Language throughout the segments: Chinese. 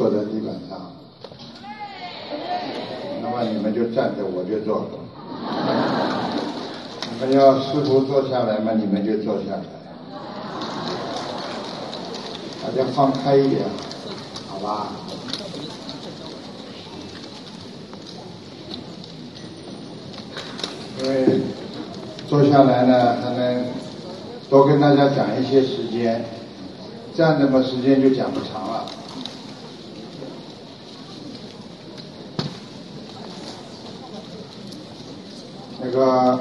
坐在地板上。那么你们就站着，我就坐。你们要师傅坐下来嘛，你们就坐下来。大家放开一点，好吧？因为坐下来呢，还能多跟大家讲一些时间，站着嘛，时间就讲不长了。那个，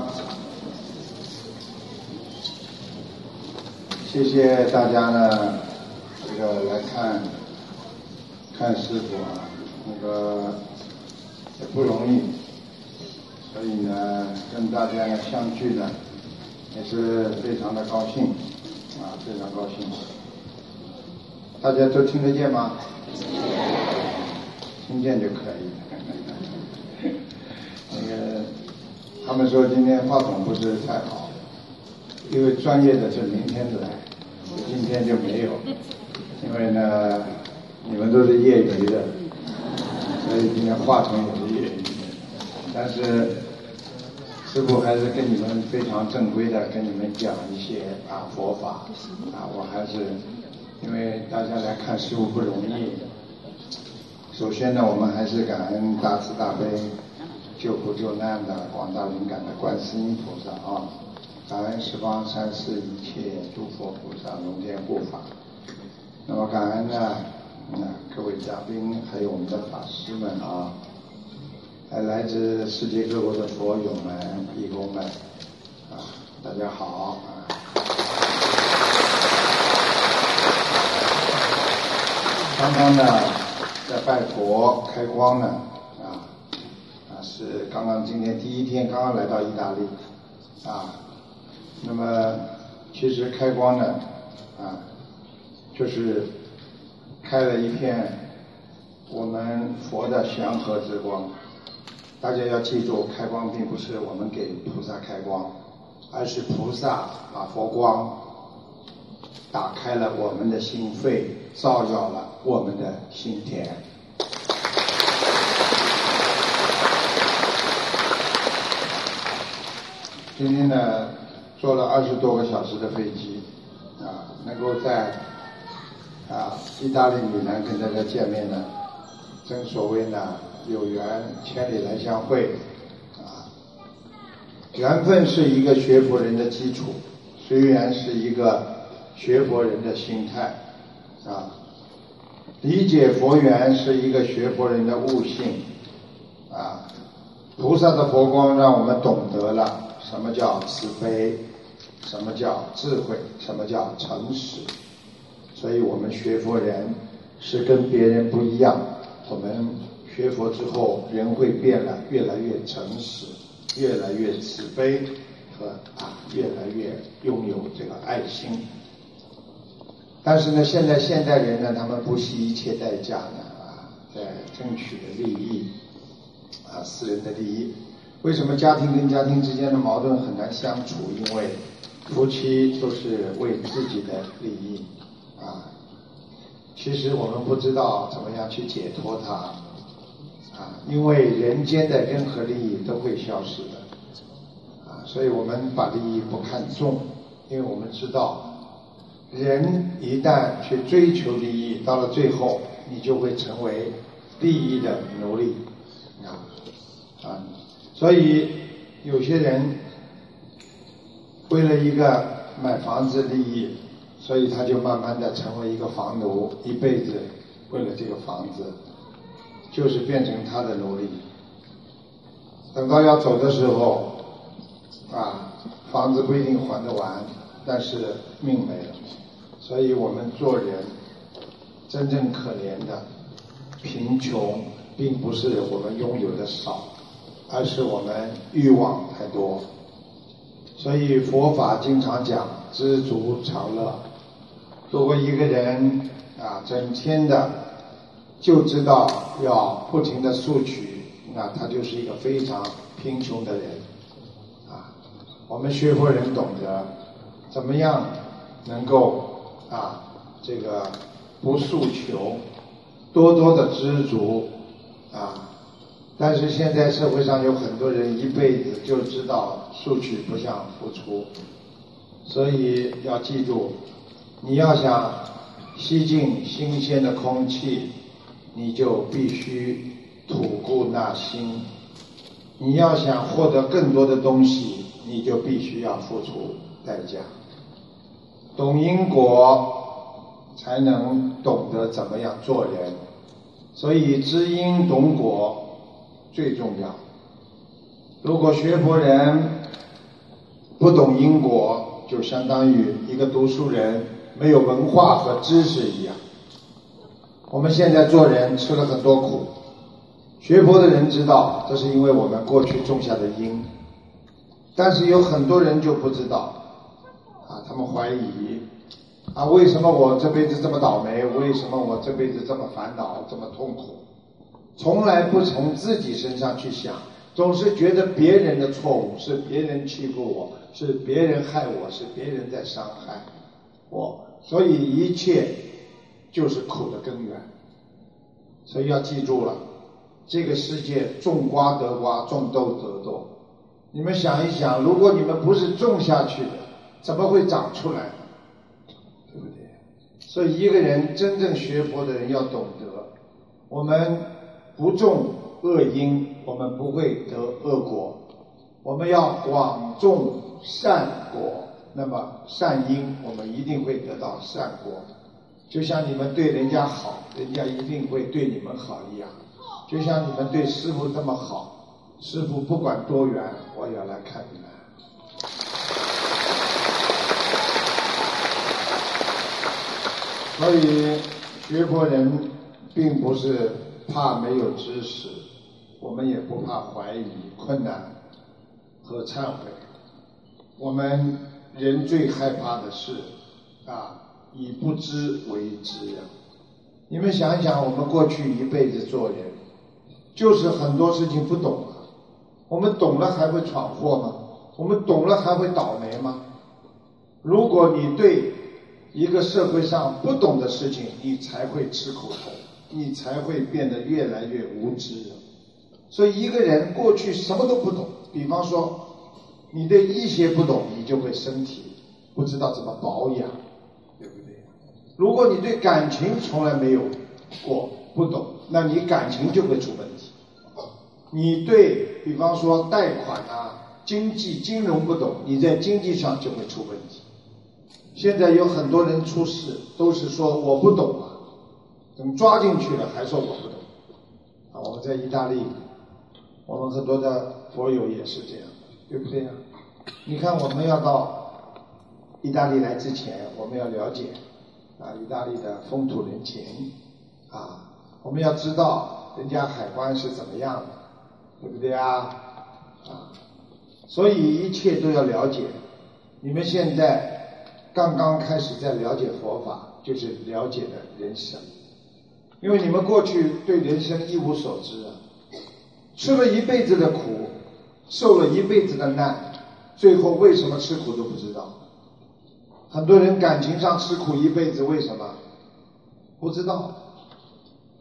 谢谢大家呢，这个来看看师傅啊，那个也不容易，所以呢，跟大家呢相聚呢，也是非常的高兴啊，非常高兴。大家都听得见吗？听见就可以。那个。他们说今天话筒不是太好，因为专业的是明天的来，今天就没有。因为呢，你们都是业余的，所以今天话筒也是业余的。但是师傅还是跟你们非常正规的跟你们讲一些啊佛法啊，我还是因为大家来看师傅不容易。首先呢，我们还是感恩大慈大悲。救苦救难的广大灵感的观世音菩萨啊，感恩十方三世一切诸佛菩萨龙天护法。那么感恩呢，嗯，各位嘉宾还有我们的法师们啊，还来自世界各国的佛友们、义工们啊，大家好啊。刚刚呢，在拜佛开光呢。啊，啊是刚刚今天第一天，刚刚来到意大利，啊，那么其实开光呢，啊，就是开了一片我们佛的祥和之光。大家要记住，开光并不是我们给菩萨开光，而是菩萨把佛光打开了我们的心扉，照耀了我们的心田。今天呢，坐了二十多个小时的飞机，啊，能够在啊意大利米兰跟大家见面呢，正所谓呢，有缘千里来相会，啊，缘分是一个学佛人的基础，虽然是一个学佛人的心态，啊，理解佛缘是一个学佛人的悟性，啊，菩萨的佛光让我们懂得了。什么叫慈悲？什么叫智慧？什么叫诚实？所以我们学佛人是跟别人不一样。我们学佛之后，人会变得越来越诚实，越来越慈悲和啊，越来越拥有这个爱心。但是呢，现在现代人呢，他们不惜一切代价呢啊，在争取的利益啊，私人的利益。为什么家庭跟家庭之间的矛盾很难相处？因为夫妻都是为自己的利益啊。其实我们不知道怎么样去解脱它啊，因为人间的任何利益都会消失的啊，所以我们把利益不看重，因为我们知道，人一旦去追求利益，到了最后，你就会成为利益的奴隶啊啊。所以有些人为了一个买房子利益，所以他就慢慢的成为一个房奴，一辈子为了这个房子，就是变成他的奴隶。等到要走的时候，啊，房子不一定还得完，但是命没了。所以我们做人真正可怜的贫穷，并不是我们拥有的少。而是我们欲望太多，所以佛法经常讲知足常乐。如果一个人啊，整天的就知道要不停的索取，那他就是一个非常贫穷的人啊。我们学佛人懂得怎么样能够啊这个不诉求，多多的知足啊。但是现在社会上有很多人一辈子就知道索取不想付出，所以要记住，你要想吸进新鲜的空气，你就必须吐故纳新。你要想获得更多的东西，你就必须要付出代价。懂因果，才能懂得怎么样做人。所以知因懂果最重要。如果学佛人不懂因果，就相当于一个读书人没有文化和知识一样。我们现在做人吃了很多苦。学佛的人知道，这是因为我们过去种下的因，但是有很多人就不知道，啊，他们怀疑，啊，为什么我这辈子这么倒霉？为什么我这辈子这么烦恼、这么痛苦？从来不从自己身上去想，总是觉得别人的错误是别人欺负我，是别人害我，是别人在伤害我，所以一切就是苦的根源。所以要记住了。这个世界种瓜得瓜，种豆得豆。你们想一想，如果你们不是种下去的，怎么会长出来？对不对？所以一个人真正学佛的人要懂得，我们不种恶因，我们不会得恶果；我们要广种善果，那么善因我们一定会得到善果。就像你们对人家好，人家一定会对你们好一样。就像你们对师傅这么好，师傅不管多远，我也要来看你们。所以学佛人并不是怕没有知识，我们也不怕怀疑、困难和忏悔。我们人最害怕的是啊，以不知为知呀。你们想想，我们过去一辈子做人。就是很多事情不懂，我们懂了还会闯祸吗？我们懂了还会倒霉吗？如果你对一个社会上不懂的事情，你才会吃苦头，你才会变得越来越无知。所以一个人过去什么都不懂，比方说你对医学不懂，你就会身体不知道怎么保养，对不对？如果你对感情从来没有过不懂，那你感情就会出问题。你对比方说贷款啊、经济金融不懂，你在经济上就会出问题。现在有很多人出事，都是说我不懂啊，等抓进去了还说我不懂。啊，我们在意大利，我们很多的佛友也是这样，对不对呀？你看我们要到意大利来之前，我们要了解啊意大利的风土人情啊，我们要知道人家海关是怎么样的。对不对啊？啊，所以一切都要了解。你们现在刚刚开始在了解佛法，就是了解的人生。因为你们过去对人生一无所知啊，吃了一辈子的苦，受了一辈子的难，最后为什么吃苦都不知道。很多人感情上吃苦一辈子，为什么？不知道。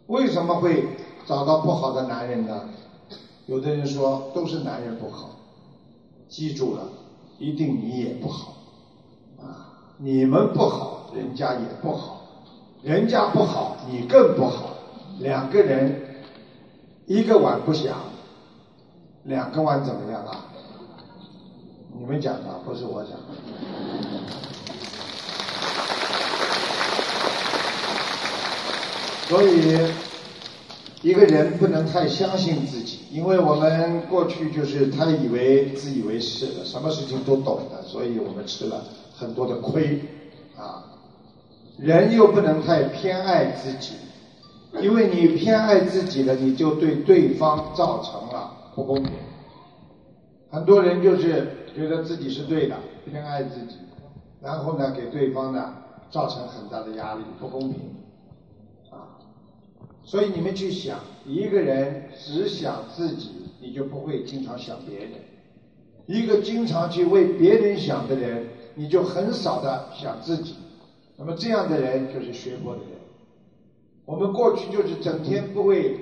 为什么会找到不好的男人呢？有的人说都是男人不好，记住了，一定你也不好，啊，你们不好，人家也不好，人家不好，你更不好，两个人一个碗不响，两个碗怎么样啊？你们讲的不是我讲，所以一个人不能太相信自己。因为我们过去就是他以为自以为是的，什么事情都懂的，所以我们吃了很多的亏啊。人又不能太偏爱自己，因为你偏爱自己了，你就对对方造成了不公平。很多人就是觉得自己是对的，偏爱自己，然后呢，给对方呢造成很大的压力，不公平。啊所以你们去想，一个人只想自己，你就不会经常想别人。一个经常去为别人想的人，你就很少的想自己。那么这样的人就是学佛的人。我们过去就是整天不为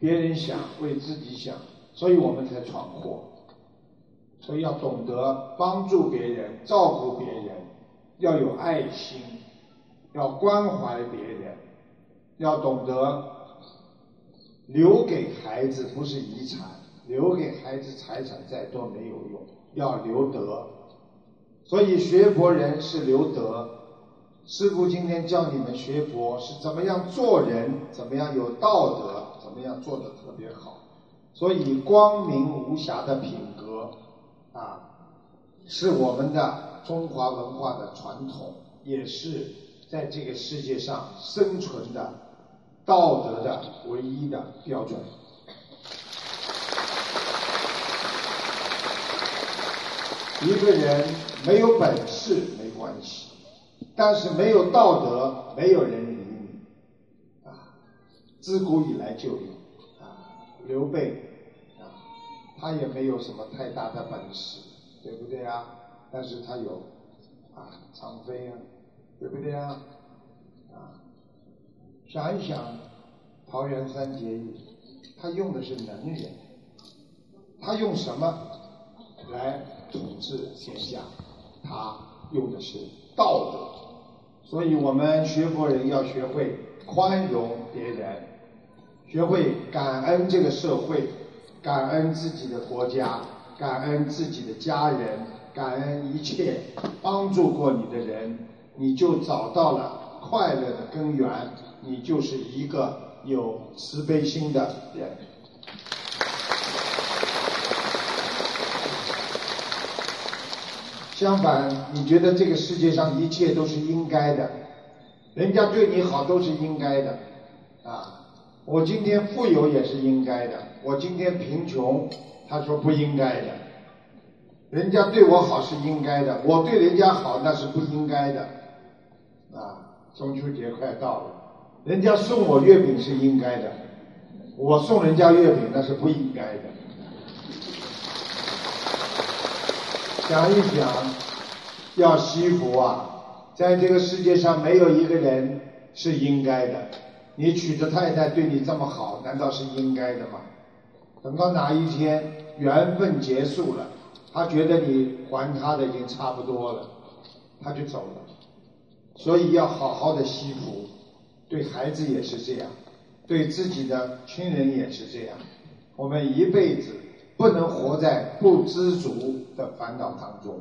别人想，为自己想，所以我们才闯祸。所以要懂得帮助别人、照顾别人，要有爱心，要关怀别人，要懂得留给孩子不是遗产，留给孩子财产再多没有用，要留德。所以学佛人是留德。师父今天教你们学佛是怎么样做人，怎么样有道德，怎么样做的特别好。所以光明无瑕的品格。啊，是我们的中华文化的传统，也是在这个世界上生存的道德的唯一的标准。一个人没有本事没关系，但是没有道德，没有人理你。啊，自古以来就有啊，刘备啊。他也没有什么太大的本事，对不对啊？但是他有啊，张飞啊，对不对啊？啊，想一想，桃园三结义，他用的是能人，他用什么来统治天下？他用的是道德。所以我们学佛人要学会宽容别人，学会感恩这个社会。感恩自己的国家，感恩自己的家人，感恩一切帮助过你的人，你就找到了快乐的根源，你就是一个有慈悲心的人。相反，你觉得这个世界上一切都是应该的，人家对你好都是应该的，啊。我今天富有也是应该的，我今天贫穷，他说不应该的。人家对我好是应该的，我对人家好那是不应该的。啊，中秋节快到了，人家送我月饼是应该的，我送人家月饼那是不应该的。想一想，要惜福啊，在这个世界上没有一个人是应该的。你娶的太太对你这么好，难道是应该的吗？等到哪一天缘分结束了，他觉得你还他的已经差不多了，他就走了。所以要好好的惜福，对孩子也是这样，对自己的亲人也是这样。我们一辈子不能活在不知足的烦恼当中，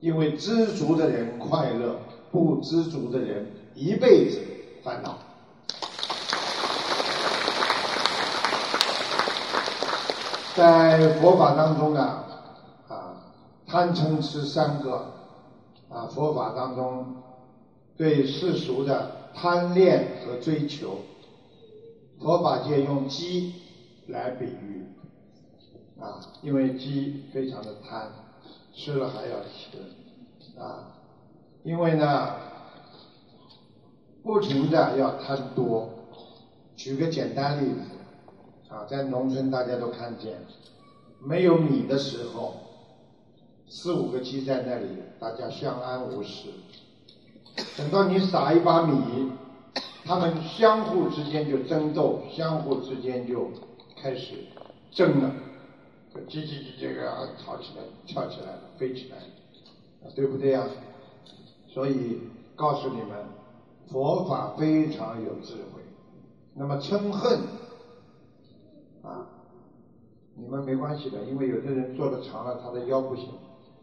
因为知足的人快乐，不知足的人一辈子烦恼。在佛法当中呢，啊，贪嗔痴三个，啊，佛法当中对世俗的贪恋和追求，佛法界用鸡来比喻，啊，因为鸡非常的贪，吃了还要吃，啊，因为呢，不停的要贪多。举个简单例子。啊，在农村大家都看见，没有米的时候，四五个鸡在那里，大家相安无事。等到你撒一把米，他们相互之间就争斗，相互之间就开始争了，叽叽叽这个吵起来，跳起来，飞起来，对不对呀？所以告诉你们，佛法非常有智慧。那么嗔恨。啊，你们没关系的，因为有的人坐的长了，他的腰不行，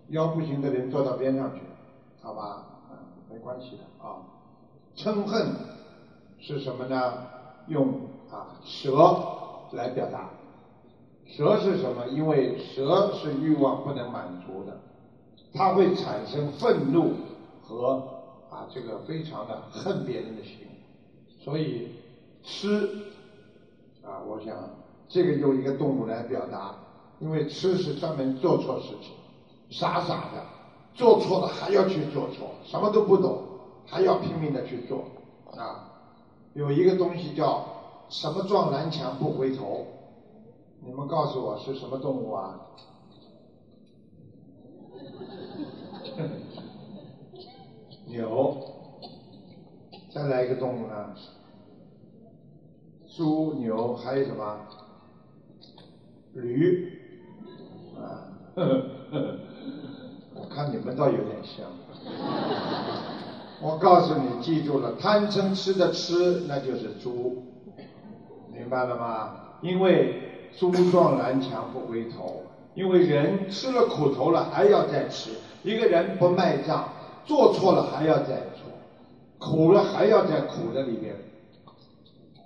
腰不行的人坐到边上去，好吧？啊，没关系的啊。嗔恨是什么呢？用啊蛇来表达。蛇是什么？因为蛇是欲望不能满足的，它会产生愤怒和啊这个非常的恨别人的心，所以吃啊，我想。这个用一个动物来表达，因为吃是专门做错事情，傻傻的，做错了还要去做错，什么都不懂，还要拼命的去做，啊，有一个东西叫什么撞南墙不回头，你们告诉我是什么动物啊？牛。再来一个动物呢？猪、牛，还有什么？驴。啊，我看你们倒有点像。我告诉你，记住了，贪嗔痴的痴，那就是猪，明白了吗？因为猪撞南墙不回头，因为人吃了苦头了还要再吃，一个人不卖账，做错了还要再做，苦了还要在苦的里边。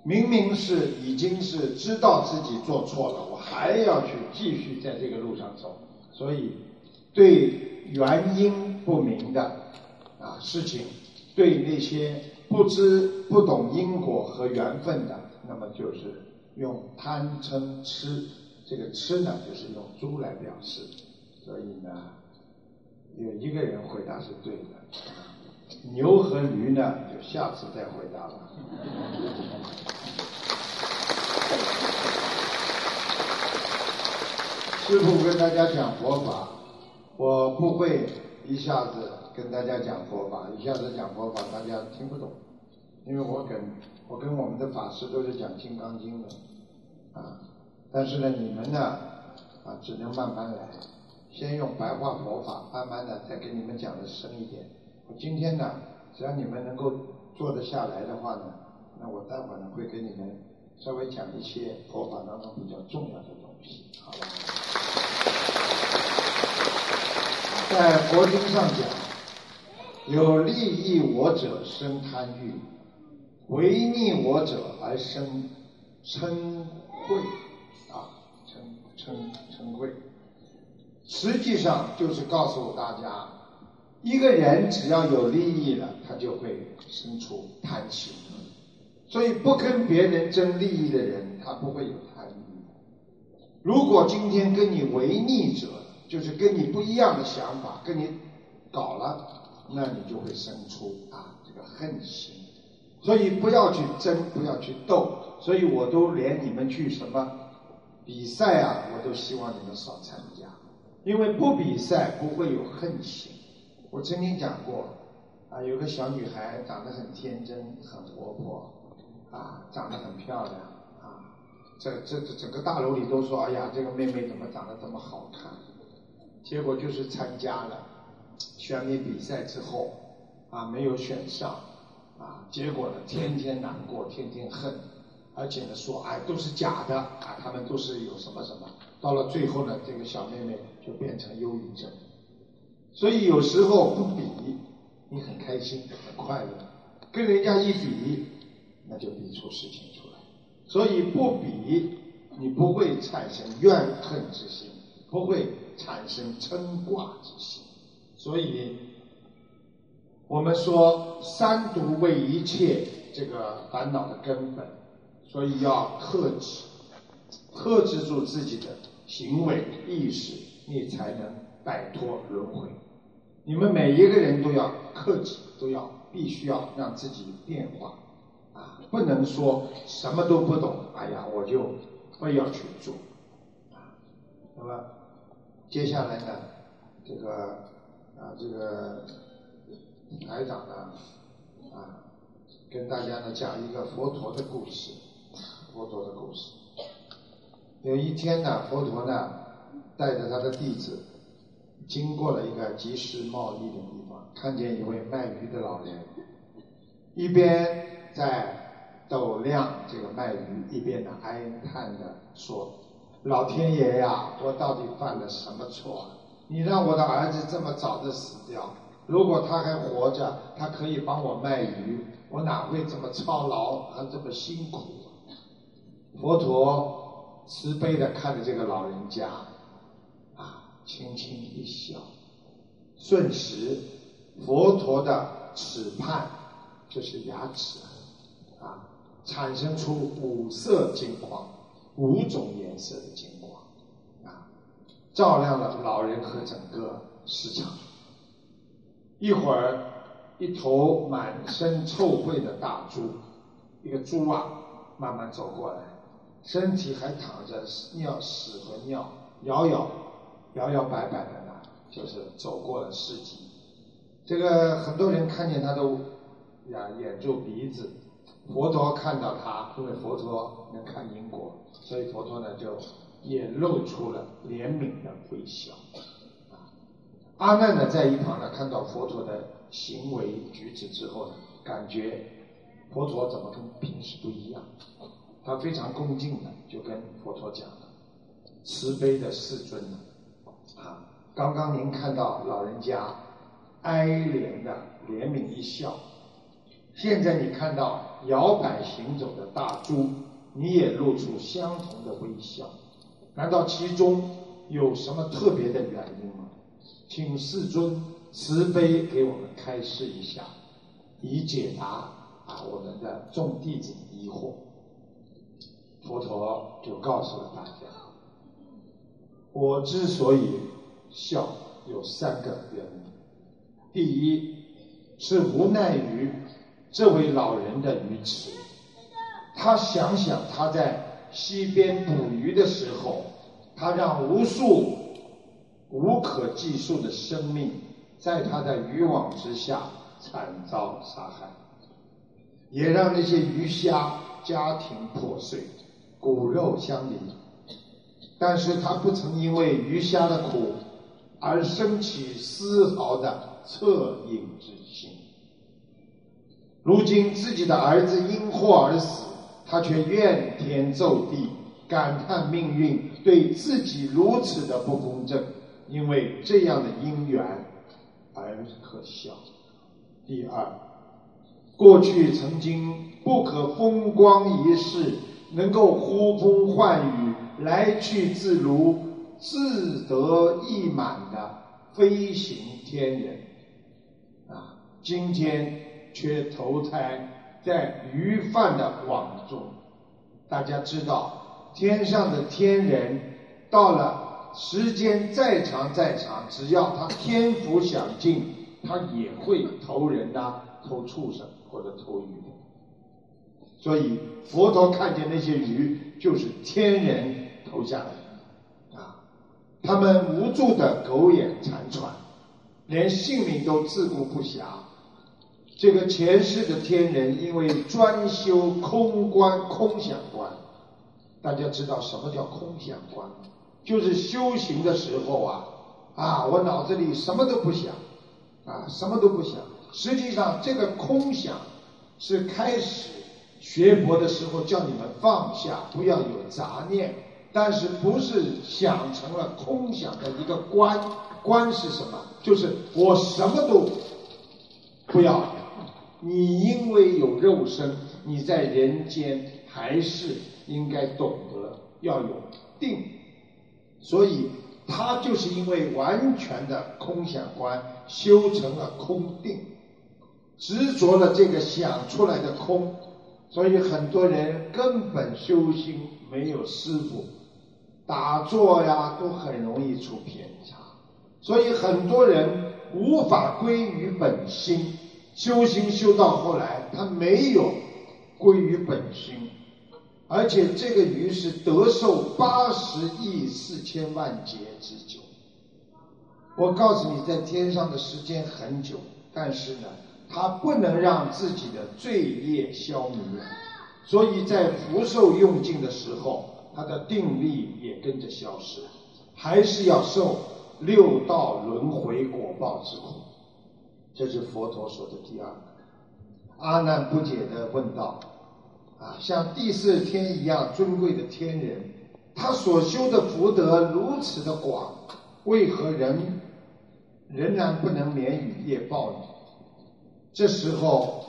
明明是已经是知道自己做错了，我还要去继续在这个路上走，所以对原因不明的啊事情，对那些不知不懂因果和缘分的，那么就是用贪嗔痴，这个痴呢就是用猪来表示，所以呢有一个人回答是对的。牛和驴呢，就下次再回答了。师傅跟大家讲佛法，我不会一下子跟大家讲佛法，一下子讲佛法大家听不懂，因为我跟我跟我们的法师都是讲《金刚经》的，啊，但是呢，你们呢，啊，只能慢慢来，先用白话佛法，慢慢的再给你们讲的深一点。我今天呢，只要你们能够坐得下来的话呢，那我待会儿呢会给你们稍微讲一些佛法当中比较重要的东西，好吧？在佛经上讲，有利益我者生贪欲，违逆我者而生嗔恚，啊，嗔嗔嗔恚，实际上就是告诉大家。一个人只要有利益了，他就会生出贪心。所以不跟别人争利益的人，他不会有贪欲。如果今天跟你违逆者，就是跟你不一样的想法，跟你搞了，那你就会生出啊这个恨心。所以不要去争，不要去斗。所以我都连你们去什么比赛啊，我都希望你们少参加，因为不比赛不会有恨心。我曾经讲过，啊，有个小女孩长得很天真、很活泼，啊，长得很漂亮，啊，这这这整个大楼里都说，哎呀，这个妹妹怎么长得这么好看？结果就是参加了选美比赛之后，啊，没有选上，啊，结果呢，天天难过，天天恨，而且呢说，哎，都是假的，啊，他们都是有什么什么，到了最后呢，这个小妹妹就变成忧郁症。所以有时候不比，你很开心很快乐；跟人家一比，那就比出事情出来。所以不比，你不会产生怨恨之心，不会产生嗔挂之心。所以，我们说三毒为一切这个烦恼的根本，所以要克制，克制住自己的行为意识，你才能摆脱轮回。你们每一个人都要克制，都要必须要让自己变化，啊，不能说什么都不懂，哎呀，我就非要去做，啊，那么接下来呢，这个啊，这个台长呢，啊，跟大家呢讲一个佛陀的故事，佛陀的故事。有一天呢，佛陀呢带着他的弟子。经过了一个集市贸易的地方，看见一位卖鱼的老人，一边在斗量这个卖鱼，一边呢哀叹的说：“老天爷呀，我到底犯了什么错？你让我的儿子这么早的死掉，如果他还活着，他可以帮我卖鱼，我哪会这么操劳和这么辛苦？”佛陀慈悲的看着这个老人家。啊轻轻一笑，瞬时，佛陀的齿畔就是牙齿啊，产生出五色金光，五种颜色的金光啊，照亮了老人和整个市场。一会儿，一头满身臭秽的大猪，一个猪啊，慢慢走过来，身体还淌着尿屎和尿，摇摇。摇摇摆摆的呢，就是走过了市集。这个很多人看见他都呀掩住鼻子，佛陀看到他，因为佛陀能看因果，所以佛陀呢就也露出了怜悯的微笑。阿难呢在一旁呢看到佛陀的行为举止之后呢，感觉佛陀怎么跟平时不一样？他非常恭敬的就跟佛陀讲了：“慈悲的世尊呢，啊，刚刚您看到老人家。”哀怜的怜悯一笑，现在你看到摇摆行走的大猪，你也露出相同的微笑，难道其中有什么特别的原因吗？请世尊慈悲给我们开示一下，以解答啊我们的众弟子疑惑。佛陀就告诉了大家，我之所以笑，有三个原因。第一是无奈于这位老人的愚痴，他想想他在溪边捕鱼的时候，他让无数无可计数的生命在他的渔网之下惨遭杀害，也让那些鱼虾家庭破碎，骨肉相离。但是他不曾因为鱼虾的苦而生起丝毫的。恻隐之心。如今自己的儿子因祸而死，他却怨天咒地，感叹命运对自己如此的不公正，因为这样的因缘而可笑。第二，过去曾经不可风光一世，能够呼风唤雨、来去自如、自得意满的飞行天人。啊今天却投胎在鱼贩的网中。大家知道，天上的天人到了时间再长再长，只要他天福享尽，他也会投人呐，投畜生或者投鱼。所以佛陀看见那些鱼，就是天人投下来的啊，他们无助的苟延残喘，连性命都自顾不暇。这个前世的天人因为专修空观、空想观，大家知道什么叫空想观？就是修行的时候啊，啊，我脑子里什么都不想，啊，什么都不想。实际上，这个空想是开始学佛的时候叫你们放下，不要有杂念。但是不是想成了空想的一个观？观是什么？就是我什么都不要。你因为有肉身，你在人间还是应该懂得要有定，所以他就是因为完全的空想观修成了空定，执着了这个想出来的空，所以很多人根本修心没有师傅，打坐呀都很容易出偏差，所以很多人无法归于本心。修心修到后来，他没有归于本心，而且这个鱼是得受八十亿四千万劫之久。我告诉你，在天上的时间很久，但是呢，他不能让自己的罪业消弭，所以在福寿用尽的时候，他的定力也跟着消失，还是要受六道轮回果报之苦。这是佛陀说的第二个。阿难不解的问道：“啊，像第四天一样尊贵的天人，他所修的福德如此的广，为何人仍然不能免于业报呢？”这时候，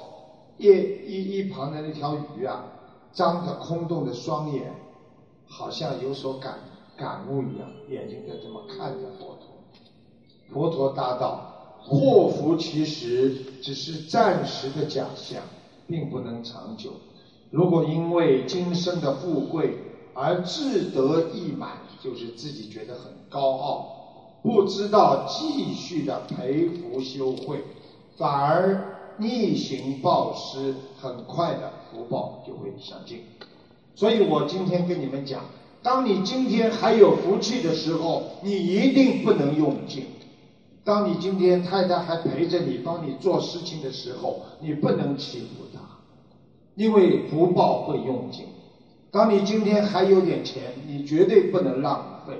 夜一一旁的那条鱼啊，张着空洞的双眼，好像有所感感悟一样，眼睛在这么看着佛陀。佛陀答道。祸福其实只是暂时的假象，并不能长久。如果因为今生的富贵而志得意满，就是自己觉得很高傲，不知道继续的培福修慧，反而逆行报失，很快的福报就会享尽。所以我今天跟你们讲，当你今天还有福气的时候，你一定不能用尽。当你今天太太还陪着你，帮你做事情的时候，你不能欺负她，因为福报会用尽。当你今天还有点钱，你绝对不能浪费，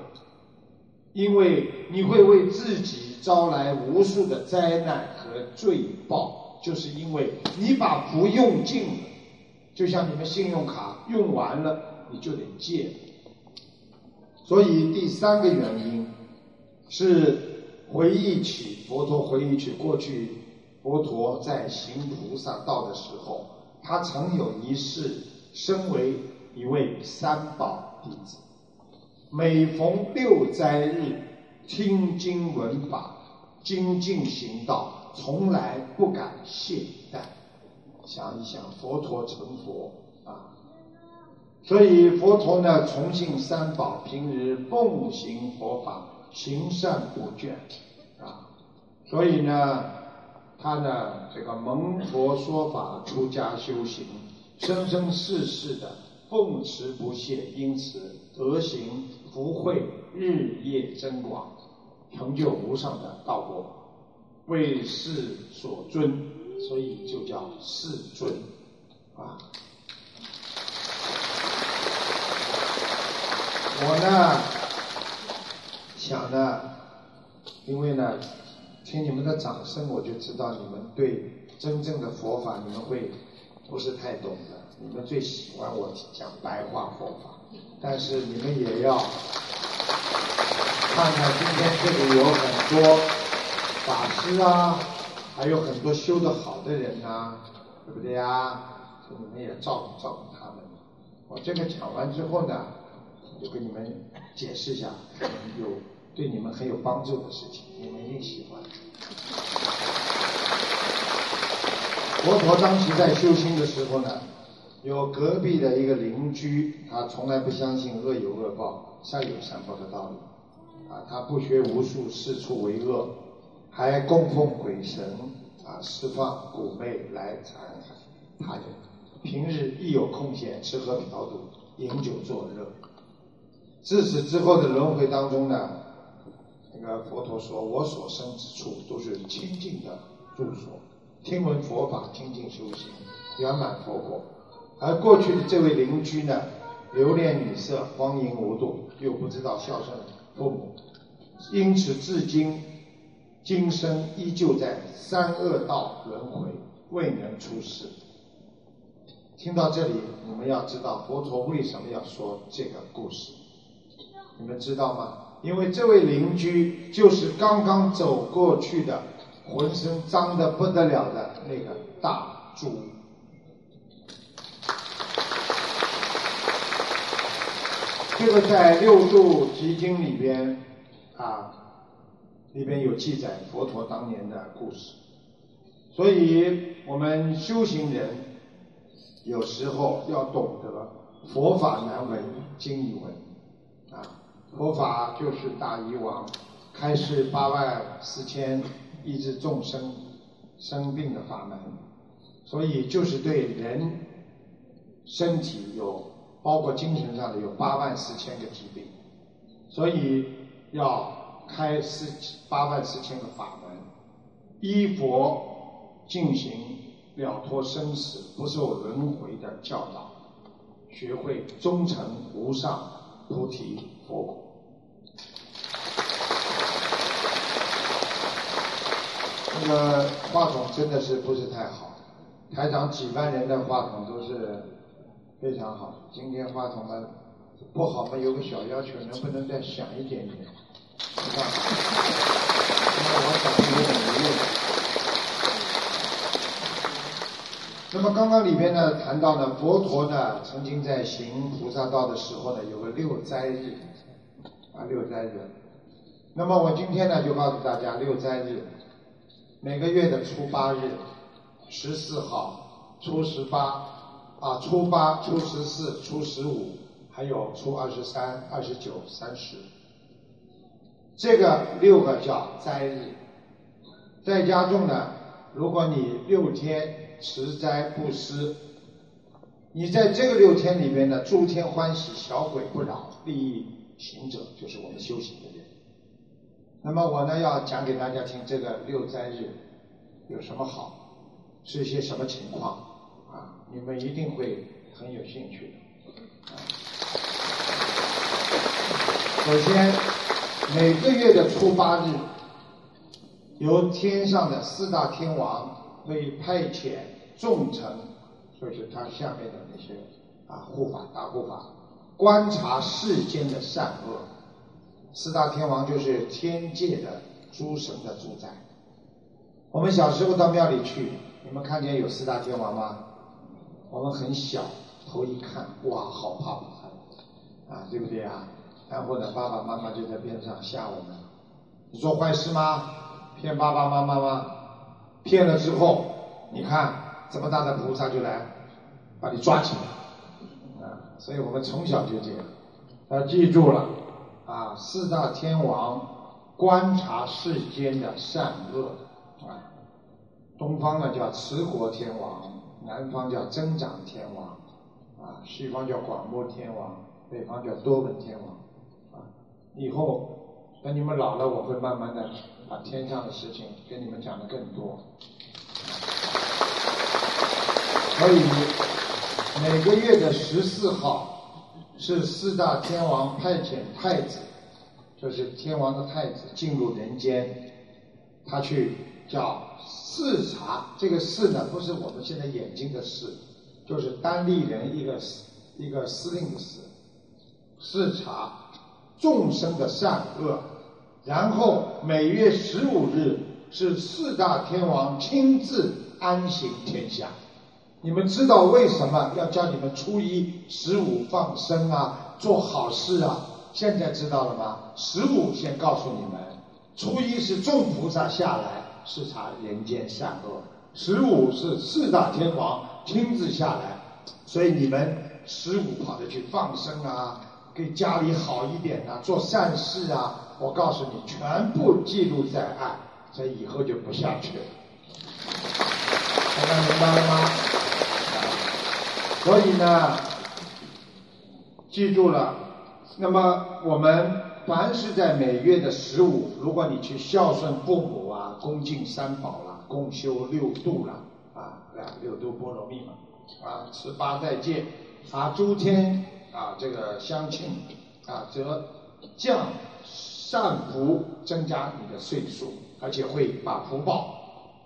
因为你会为自己招来无数的灾难和罪报，就是因为你把福用尽了。就像你们信用卡用完了，你就得借。所以第三个原因是。回忆起佛陀，回忆起过去佛陀在行菩萨道的时候，他曾有一世身为一位三宝弟子，每逢六斋日听经闻法，精进行道，从来不敢懈怠。想一想，佛陀成佛啊，所以佛陀呢崇信三宝，平日奉行佛法。行善不倦，啊，所以呢，他呢这个蒙佛说法，出家修行，生生世世的奉持不懈，因此德行福慧日夜增广，成就无上的道果，为世所尊，所以就叫世尊，啊，我呢。想呢，因为呢，听你们的掌声，我就知道你们对真正的佛法，你们会不是太懂的。你们最喜欢我讲白话佛法，但是你们也要看看今天这里有很多法师啊，还有很多修得好的人呐，对不对呀？你们也照顾照顾他们。我这个讲完之后呢，就跟你们解释一下，有。对你们很有帮助的事情，你们一定喜欢。佛陀当时在修心的时候呢，有隔壁的一个邻居，他从来不相信恶有恶报，善有善报的道理，啊，他不学无术，四处为恶，还供奉鬼神，啊，释放蛊魅来残害他人，平日一有空闲，吃喝嫖赌，饮酒作乐。自此之后的轮回当中呢。那个佛陀说：“我所生之处都是清净的住所，听闻佛法，精进修行，圆满佛果。而过去的这位邻居呢，留恋女色，荒淫无度，又不知道孝顺父母，因此至今今生依旧在三恶道轮回，未能出世。听到这里，你们要知道佛陀为什么要说这个故事，你们知道吗？”因为这位邻居就是刚刚走过去的，浑身脏的不得了的那个大猪。这个在《六度集经》里边啊，里边有记载佛陀当年的故事。所以我们修行人有时候要懂得佛法难闻，经已闻啊。佛法就是大医王，开示八万四千医治众生生病的法门，所以就是对人身体有，包括精神上的有八万四千个疾病，所以要开四八万四千个法门，依佛进行了脱生死、不受轮回的教导，学会忠诚无上菩提佛果。那个话筒真的是不是太好，台长几万人的话筒都是非常好，今天话筒呢不好嘛，有个小要求，能不能再响一点点？那么刚刚里边呢谈到呢，佛陀呢曾经在行菩萨道的时候呢，有个六斋日，啊六斋日。那么我今天呢就告诉大家六斋日。每个月的初八日、十四号、初十八啊，初八、初十四、初十五，还有初二十三、二十九、三十，这个六个叫斋日。在家中呢，如果你六天持斋布施，你在这个六天里边呢，诸天欢喜，小鬼不扰，利益行者就是我们修行人。那么我呢要讲给大家听，这个六斋日有什么好，是一些什么情况啊？你们一定会很有兴趣的。首先，每个月的初八日，由天上的四大天王为派遣众臣，就是他下面的那些啊护法大护法，观察世间的善恶。四大天王就是天界的诸神的主宰。我们小时候到庙里去，你们看见有四大天王吗？我们很小，头一看，哇，好怕怕，啊，对不对啊？然后呢，爸爸妈妈就在边上吓我们：你做坏事吗？骗爸爸妈妈吗？骗了之后，你看这么大的菩萨就来把你抓起来。啊，所以我们从小就这样，要记住了啊！四大天王观察世间的善恶啊，东方呢叫持国天王，南方叫增长天王，啊，西方叫广目天王，北方叫多闻天王。啊以后等你们老了，我会慢慢的把天上的事情跟你们讲的更多。所以每个月的十四号是四大天王派遣太子，就是天王的太子进入人间，他去叫视察。这个视呢，不是我们现在眼睛的视，就是单立人一个一个司令的司，视察。众生的善恶，然后每月十五日是四大天王亲自安行天下。你们知道为什么要叫你们初一十五放生啊，做好事啊？现在知道了吗？十五先告诉你们，初一是众菩萨下来视察人间善恶，十五是四大天王亲自下来，所以你们十五跑着去放生啊。给家里好一点啊，做善事啊！我告诉你，全部记录在案，所以以后就不下去了。大家明白了吗？所以呢，记住了。那么我们凡是在每月的十五，如果你去孝顺父母啊，恭敬三宝啦，共修六度啦，啊，六度波罗蜜嘛，啊，持八斋戒，啊，诸天。啊，这个相庆啊，则降善福，增加你的岁数，而且会把福报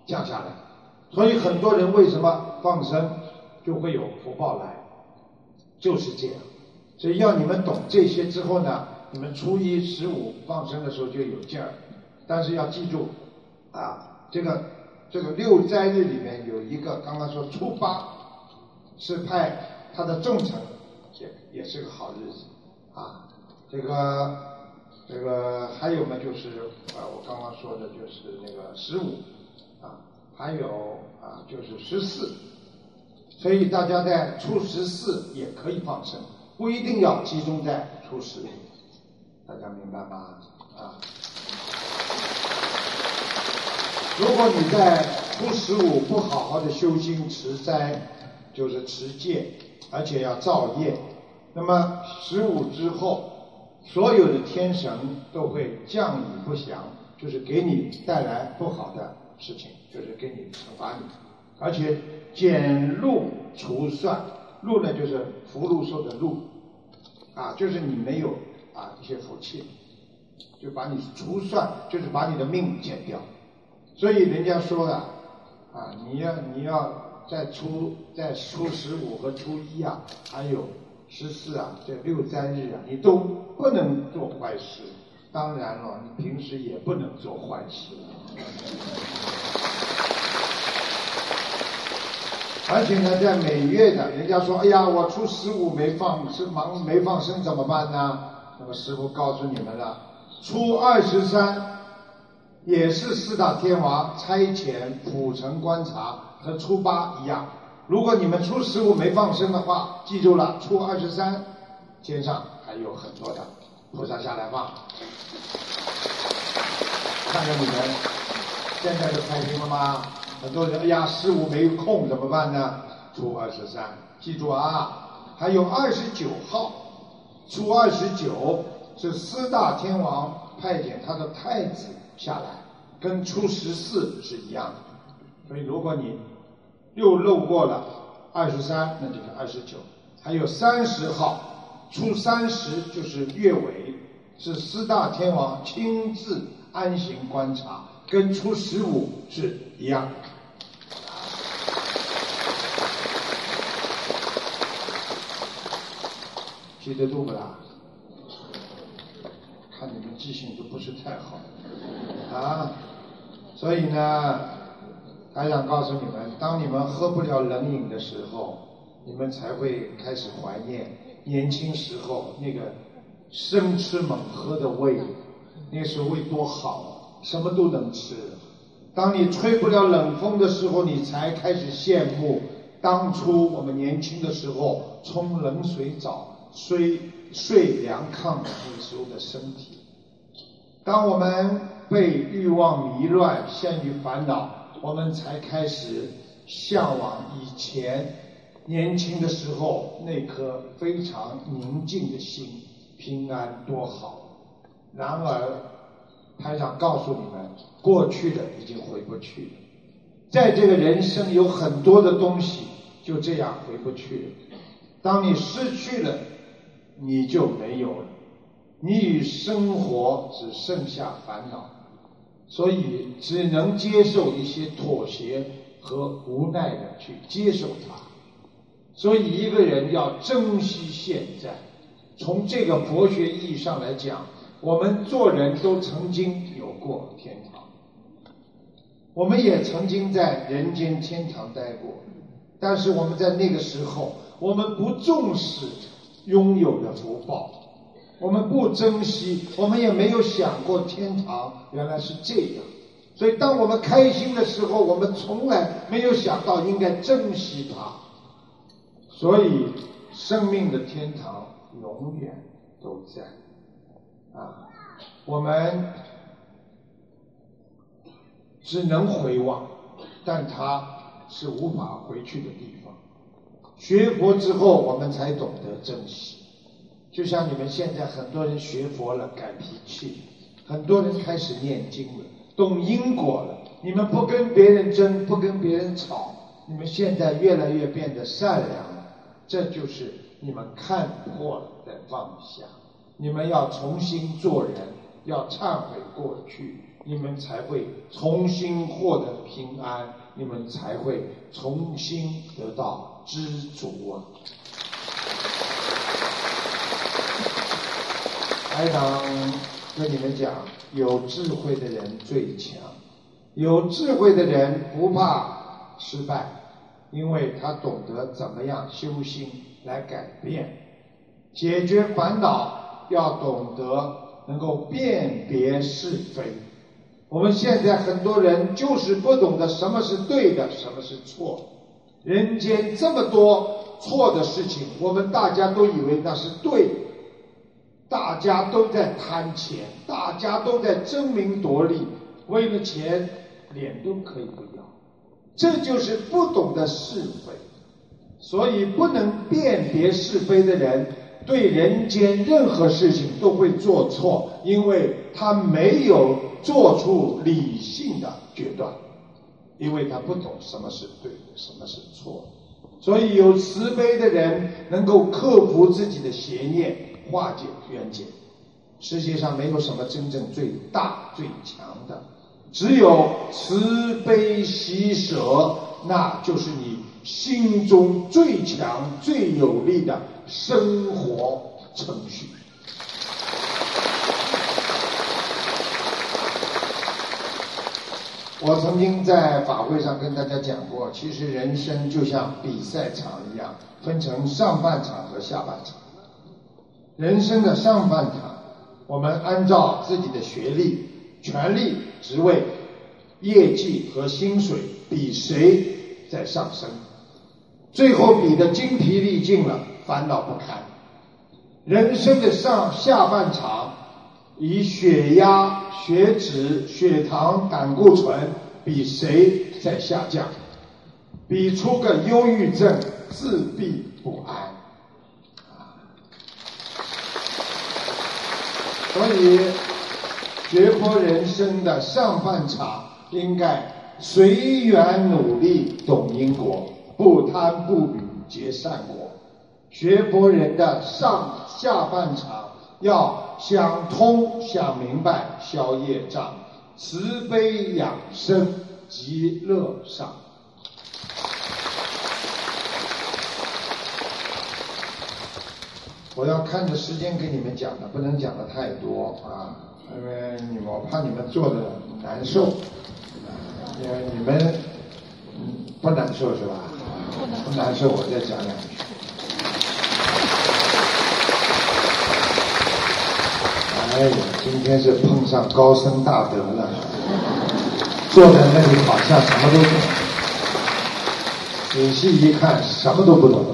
降下来。所以很多人为什么放生就会有福报来，就是这样。所以要你们懂这些之后呢，你们初一十五放生的时候就有劲儿。但是要记住啊，这个这个六斋日里面有一个，刚刚说初八是派他的众臣。也也是个好日子，啊，这个这个还有呢，就是啊，我刚刚说的就是那个十五，啊，还有啊，就是十四，所以大家在初十四也可以放生，不一定要集中在初十，大家明白吗？啊，如果你在初十五不好好的修心持斋，就是持戒，而且要造业。那么十五之后，所有的天神都会降雨不祥，就是给你带来不好的事情，就是给你惩罚你，而且减禄除算，禄呢就是福禄寿的禄，啊，就是你没有啊一些福气，就把你除算，就是把你的命减掉。所以人家说的啊，你要你要在初在初十五和初一啊，还有。十四啊，这六三日啊，你都不能做坏事。当然了，你平时也不能做坏事。而且呢，在每月的，人家说，哎呀，我初十五没放是忙没放生怎么办呢？那么师傅告诉你们了，初二十三也是四大天王差遣普城观察，和初八一样。如果你们初十五没放生的话，记住了，初二十三天上还有很多的菩萨下来放。看看你们现在都开心了吗？很多人哎呀，十五没空怎么办呢？初二十三，记住啊，还有二十九号，初二十九是四大天王派遣他的太子下来，跟初十四是一样的。所以如果你又漏过了二十三，那就是二十九，还有三十号，初三十就是月尾，是四大天王亲自安行观察，跟初十五是一样。记得住不啦？看你们记性都不是太好啊，所以呢，还想告诉你们，当你们喝不了冷饮的时候，你们才会开始怀念年轻时候那个生吃猛喝的胃，那时候胃多好，什么都能吃。当你吹不了冷风的时候，你才开始羡慕当初我们年轻的时候冲冷水澡。睡睡凉炕那时候的身体，当我们被欲望迷乱、陷于烦恼，我们才开始向往以前年轻的时候那颗非常宁静的心，平安多好。然而，台长告诉你们，过去的已经回不去了。在这个人生有很多的东西就这样回不去了。当你失去了。你就没有了，你与生活只剩下烦恼，所以只能接受一些妥协和无奈的去接受它。所以一个人要珍惜现在。从这个佛学意义上来讲，我们做人都曾经有过天堂，我们也曾经在人间天堂待过，但是我们在那个时候，我们不重视。拥有的福报，我们不珍惜，我们也没有想过天堂原来是这样。所以，当我们开心的时候，我们从来没有想到应该珍惜它。所以，生命的天堂永远都在。啊，我们只能回望，但它是无法回去的地方。学佛之后，我们才懂得珍惜。就像你们现在很多人学佛了，改脾气；很多人开始念经了，懂因果了。你们不跟别人争，不跟别人吵，你们现在越来越变得善良了。这就是你们看破了的放下。你们要重新做人，要忏悔过去，你们才会重新获得平安，你们才会重新得到。知足啊！台长跟你们讲，有智慧的人最强。有智慧的人不怕失败，因为他懂得怎么样修心来改变，解决烦恼要懂得能够辨别是非。我们现在很多人就是不懂得什么是对的，什么是错。人间这么多错的事情，我们大家都以为那是对，大家都在贪钱，大家都在争名夺利，为了钱脸都可以不要，这就是不懂得是非，所以不能辨别是非的人，对人间任何事情都会做错，因为他没有做出理性的决断。因为他不懂什么是对，什么是错，所以有慈悲的人能够克服自己的邪念，化解冤结。世界上没有什么真正最大最强的，只有慈悲喜舍，那就是你心中最强最有力的生活程序。我曾经在法会上跟大家讲过，其实人生就像比赛场一样，分成上半场和下半场。人生的上半场，我们按照自己的学历、权力、职位、业绩和薪水比谁在上升，最后比的精疲力尽了，烦恼不堪。人生的上下半场。以血压、血脂、血糖、胆固醇比谁在下降，比出个忧郁症、自闭不安。所以学佛人生的上半场应该随缘努力，懂因果，不贪不语结善果。学佛人的上下半场要想通、想明白，消业障，慈悲养生，极乐上。我要看着时间给你们讲的，不能讲的太多啊，因为你我怕你们做的难受，因为你们不难受是吧？不难受，我再讲两句。哎呀，今天是碰上高僧大德了，坐在那里好像什么都懂，仔细一看什么都不懂。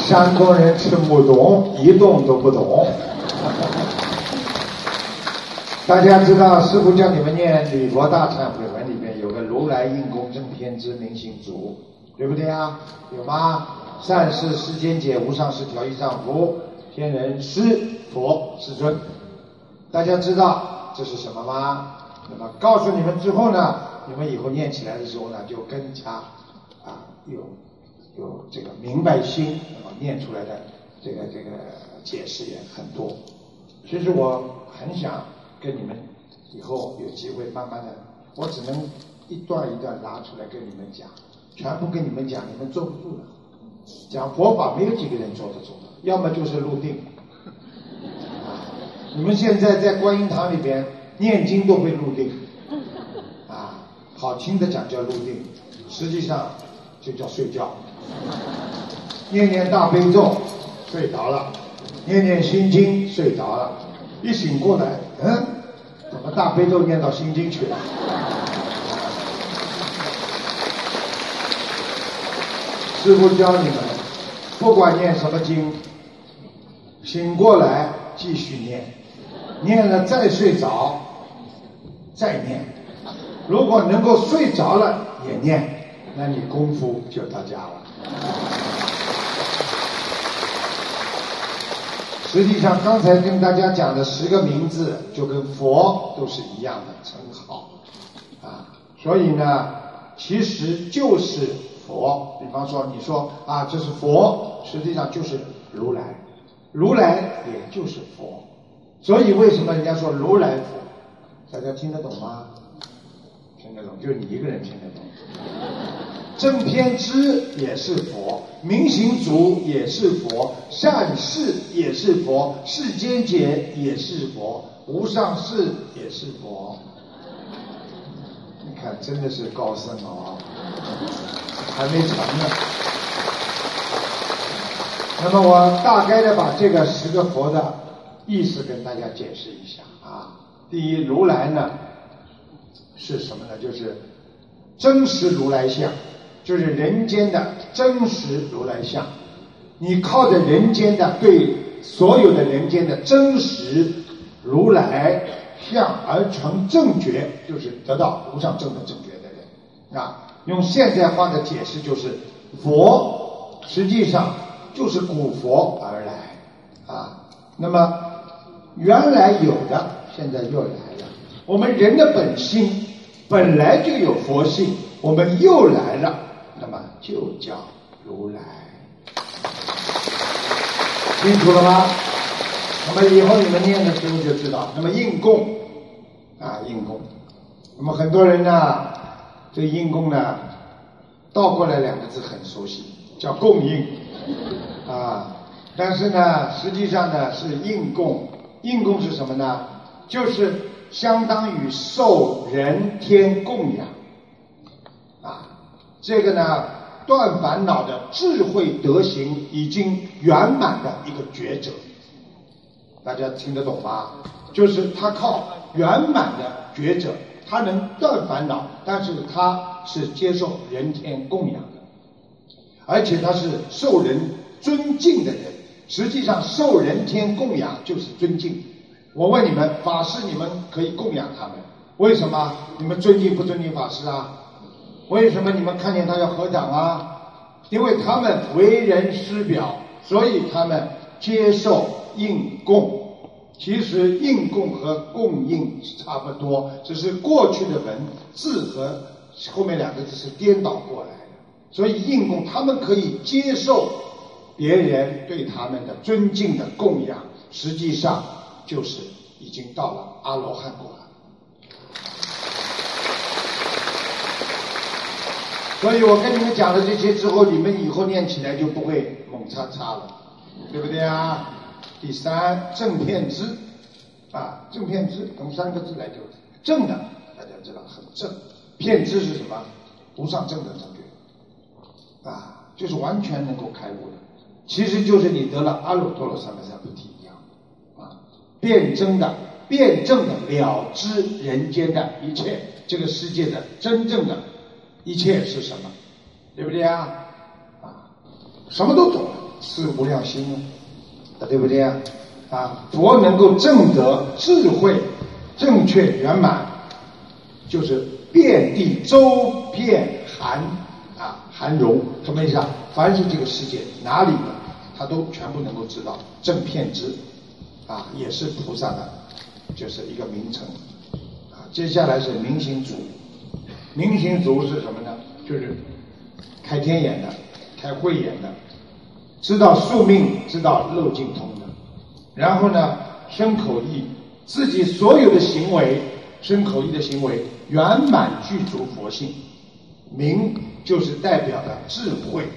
山东人吃不懂，一动都不懂。大家知道，师傅叫你们念《礼佛大忏悔文》里面有个如来应供正偏知明行足，对不对啊？有吗？善事世间解，无上士调御丈夫，天人师佛世尊。大家知道这是什么吗？那么告诉你们之后呢，你们以后念起来的时候呢，就更加啊有。有这个明白心，那么念出来的这个这个解释也很多。其实我很想跟你们以后有机会慢慢的，我只能一段一段拿出来跟你们讲，全部跟你们讲，你们坐不住了。讲佛法没有几个人坐得住的，要么就是入定。啊，你们现在在观音堂里边念经都会入定，啊，好听的讲叫入定，实际上就叫睡觉。念念大悲咒，睡着了；念念心经，睡着了。一醒过来，嗯，怎么大悲咒念到心经去了？师傅教你们，不管念什么经，醒过来继续念，念了再睡着，再念。如果能够睡着了也念，那你功夫就到家了。实际上，刚才跟大家讲的十个名字，就跟佛都是一样的称号啊。所以呢，其实就是佛。比方说，你说啊，这是佛，实际上就是如来，如来也就是佛。所以为什么人家说如来佛？大家听得懂吗？听得懂，就你一个人听得懂。正偏知也是佛，明行足也是佛，善事也是佛，世间解也是佛，无上士也是佛。你看，真的是高僧啊，还没成呢。那么我大概的把这个十个佛的意思跟大家解释一下啊。第一，如来呢是什么呢？就是真实如来相。就是人间的真实如来相，你靠着人间的对所有的人间的真实如来相而成正觉，就是得到无上正的正觉的人啊。用现代化的解释，就是佛实际上就是古佛而来啊。那么原来有的，现在又来了。我们人的本性本来就有佛性，我们又来了。那么就叫如来，清楚了吗？那么以后你们念的时候就知道。那么应供啊，应供。那么很多人呢，这应供呢，倒过来两个字很熟悉，叫供应啊。但是呢，实际上呢是应供。应供是什么呢？就是相当于受人天供养啊。这个呢，断烦恼的智慧德行已经圆满的一个觉者，大家听得懂吗？就是他靠圆满的觉者，他能断烦恼，但是他是接受人天供养的，而且他是受人尊敬的人。实际上，受人天供养就是尊敬。我问你们，法师你们可以供养他们，为什么？你们尊敬不尊敬法师啊？为什么你们看见他要合掌啊？因为他们为人师表，所以他们接受应供。其实应供和供应差不多，只是过去的文字和后面两个字是颠倒过来的，所以应供他们可以接受别人对他们的尊敬的供养，实际上就是已经到了阿罗汉果了。所以我跟你们讲了这些之后，你们以后念起来就不会猛叉叉了，对不对啊？第三正片知，啊正片知从三个字来就正的，大家知道很正。片知是什么？无上正的正觉，啊就是完全能够开悟的。其实就是你得了阿耨多罗三藐三菩提一样，啊辩证的辩证的了知人间的一切，这个世界的真正的一切是什么？对不对啊？啊什么都懂了，是无量心啊。对不对啊？啊，佛能够证得智慧正确圆满，就是遍地周遍含啊含容，什么意思啊？凡是这个世界哪里的，他都全部能够知道正片知，啊，也是菩萨的，就是一个名称。啊，接下来是明行足，明行足是什么呢？就是开天眼的，开慧眼的。知道宿命，知道漏尽通的，然后呢，身口意自己所有的行为，身口意的行为圆满具足佛性，明就是代表的智慧，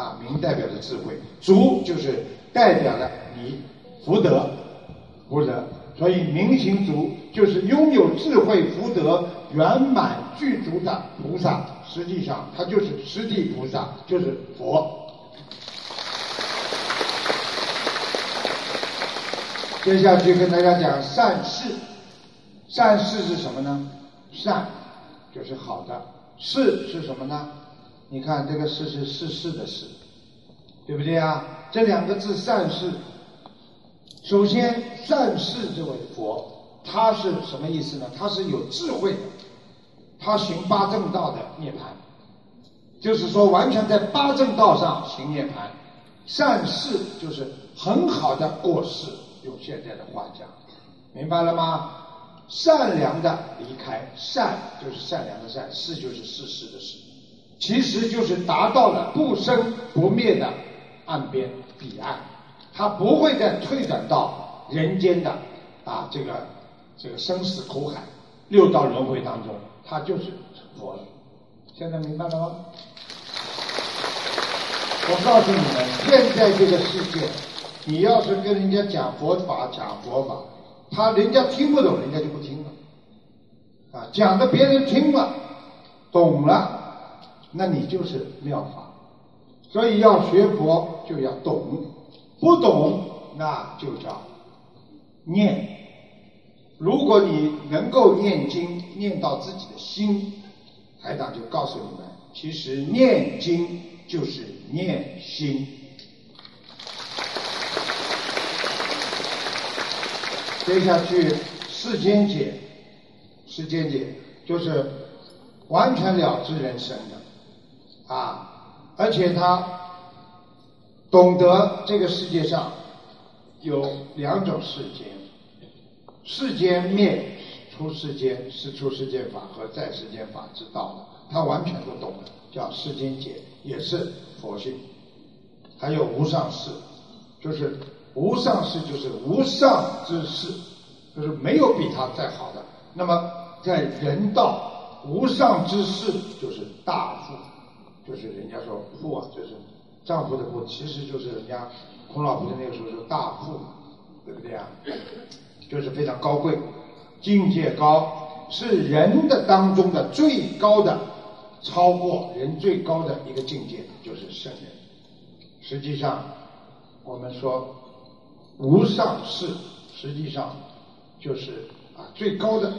啊，明代表着智慧，足就是代表了你福德，福德，所以明行足就是拥有智慧福德圆满具足的菩萨，实际上他就是实地菩萨，就是佛。接下去跟大家讲善事，善事是什么呢？善就是好的，事是什么呢？你看这个事是世事的事，对不对啊？这两个字善事，首先善事这位佛，他是什么意思呢？他是有智慧的，他行八正道的涅槃，就是说完全在八正道上行涅槃，善事就是很好的过世。用现在的话讲，明白了吗？善良的离开，善就是善良的善，事就是事实的事，其实就是达到了不生不灭的岸边彼岸，他不会再退转到人间的啊这个这个生死苦海、六道轮回当中，他就是佛了。现在明白了吗？我告诉你们，现在这个世界。你要是跟人家讲佛法，讲佛法，他人家听不懂，人家就不听了。啊，讲的别人听了，懂了，那你就是妙法。所以要学佛就要懂，不懂那就叫念。如果你能够念经念到自己的心，台长就告诉你们，其实念经就是念心。接下去世间解，世间解就是完全了知人生的啊，而且他懂得这个世界上有两种世间，世间灭出世间是出世间法和在世间法之道，他完全都懂的，叫世间解，也是佛性。还有无上士，就是。无上士就是无上之士，就是没有比他再好的。那么在人道，无上之士就是大富，就是人家说富啊，就是丈夫的富，其实就是人家孔老夫子那个时候说大富嘛，对不对啊？就是非常高贵，境界高，是人的当中的最高的，超过人最高的一个境界，就是圣人。实际上，我们说。无上士实际上就是啊最高的，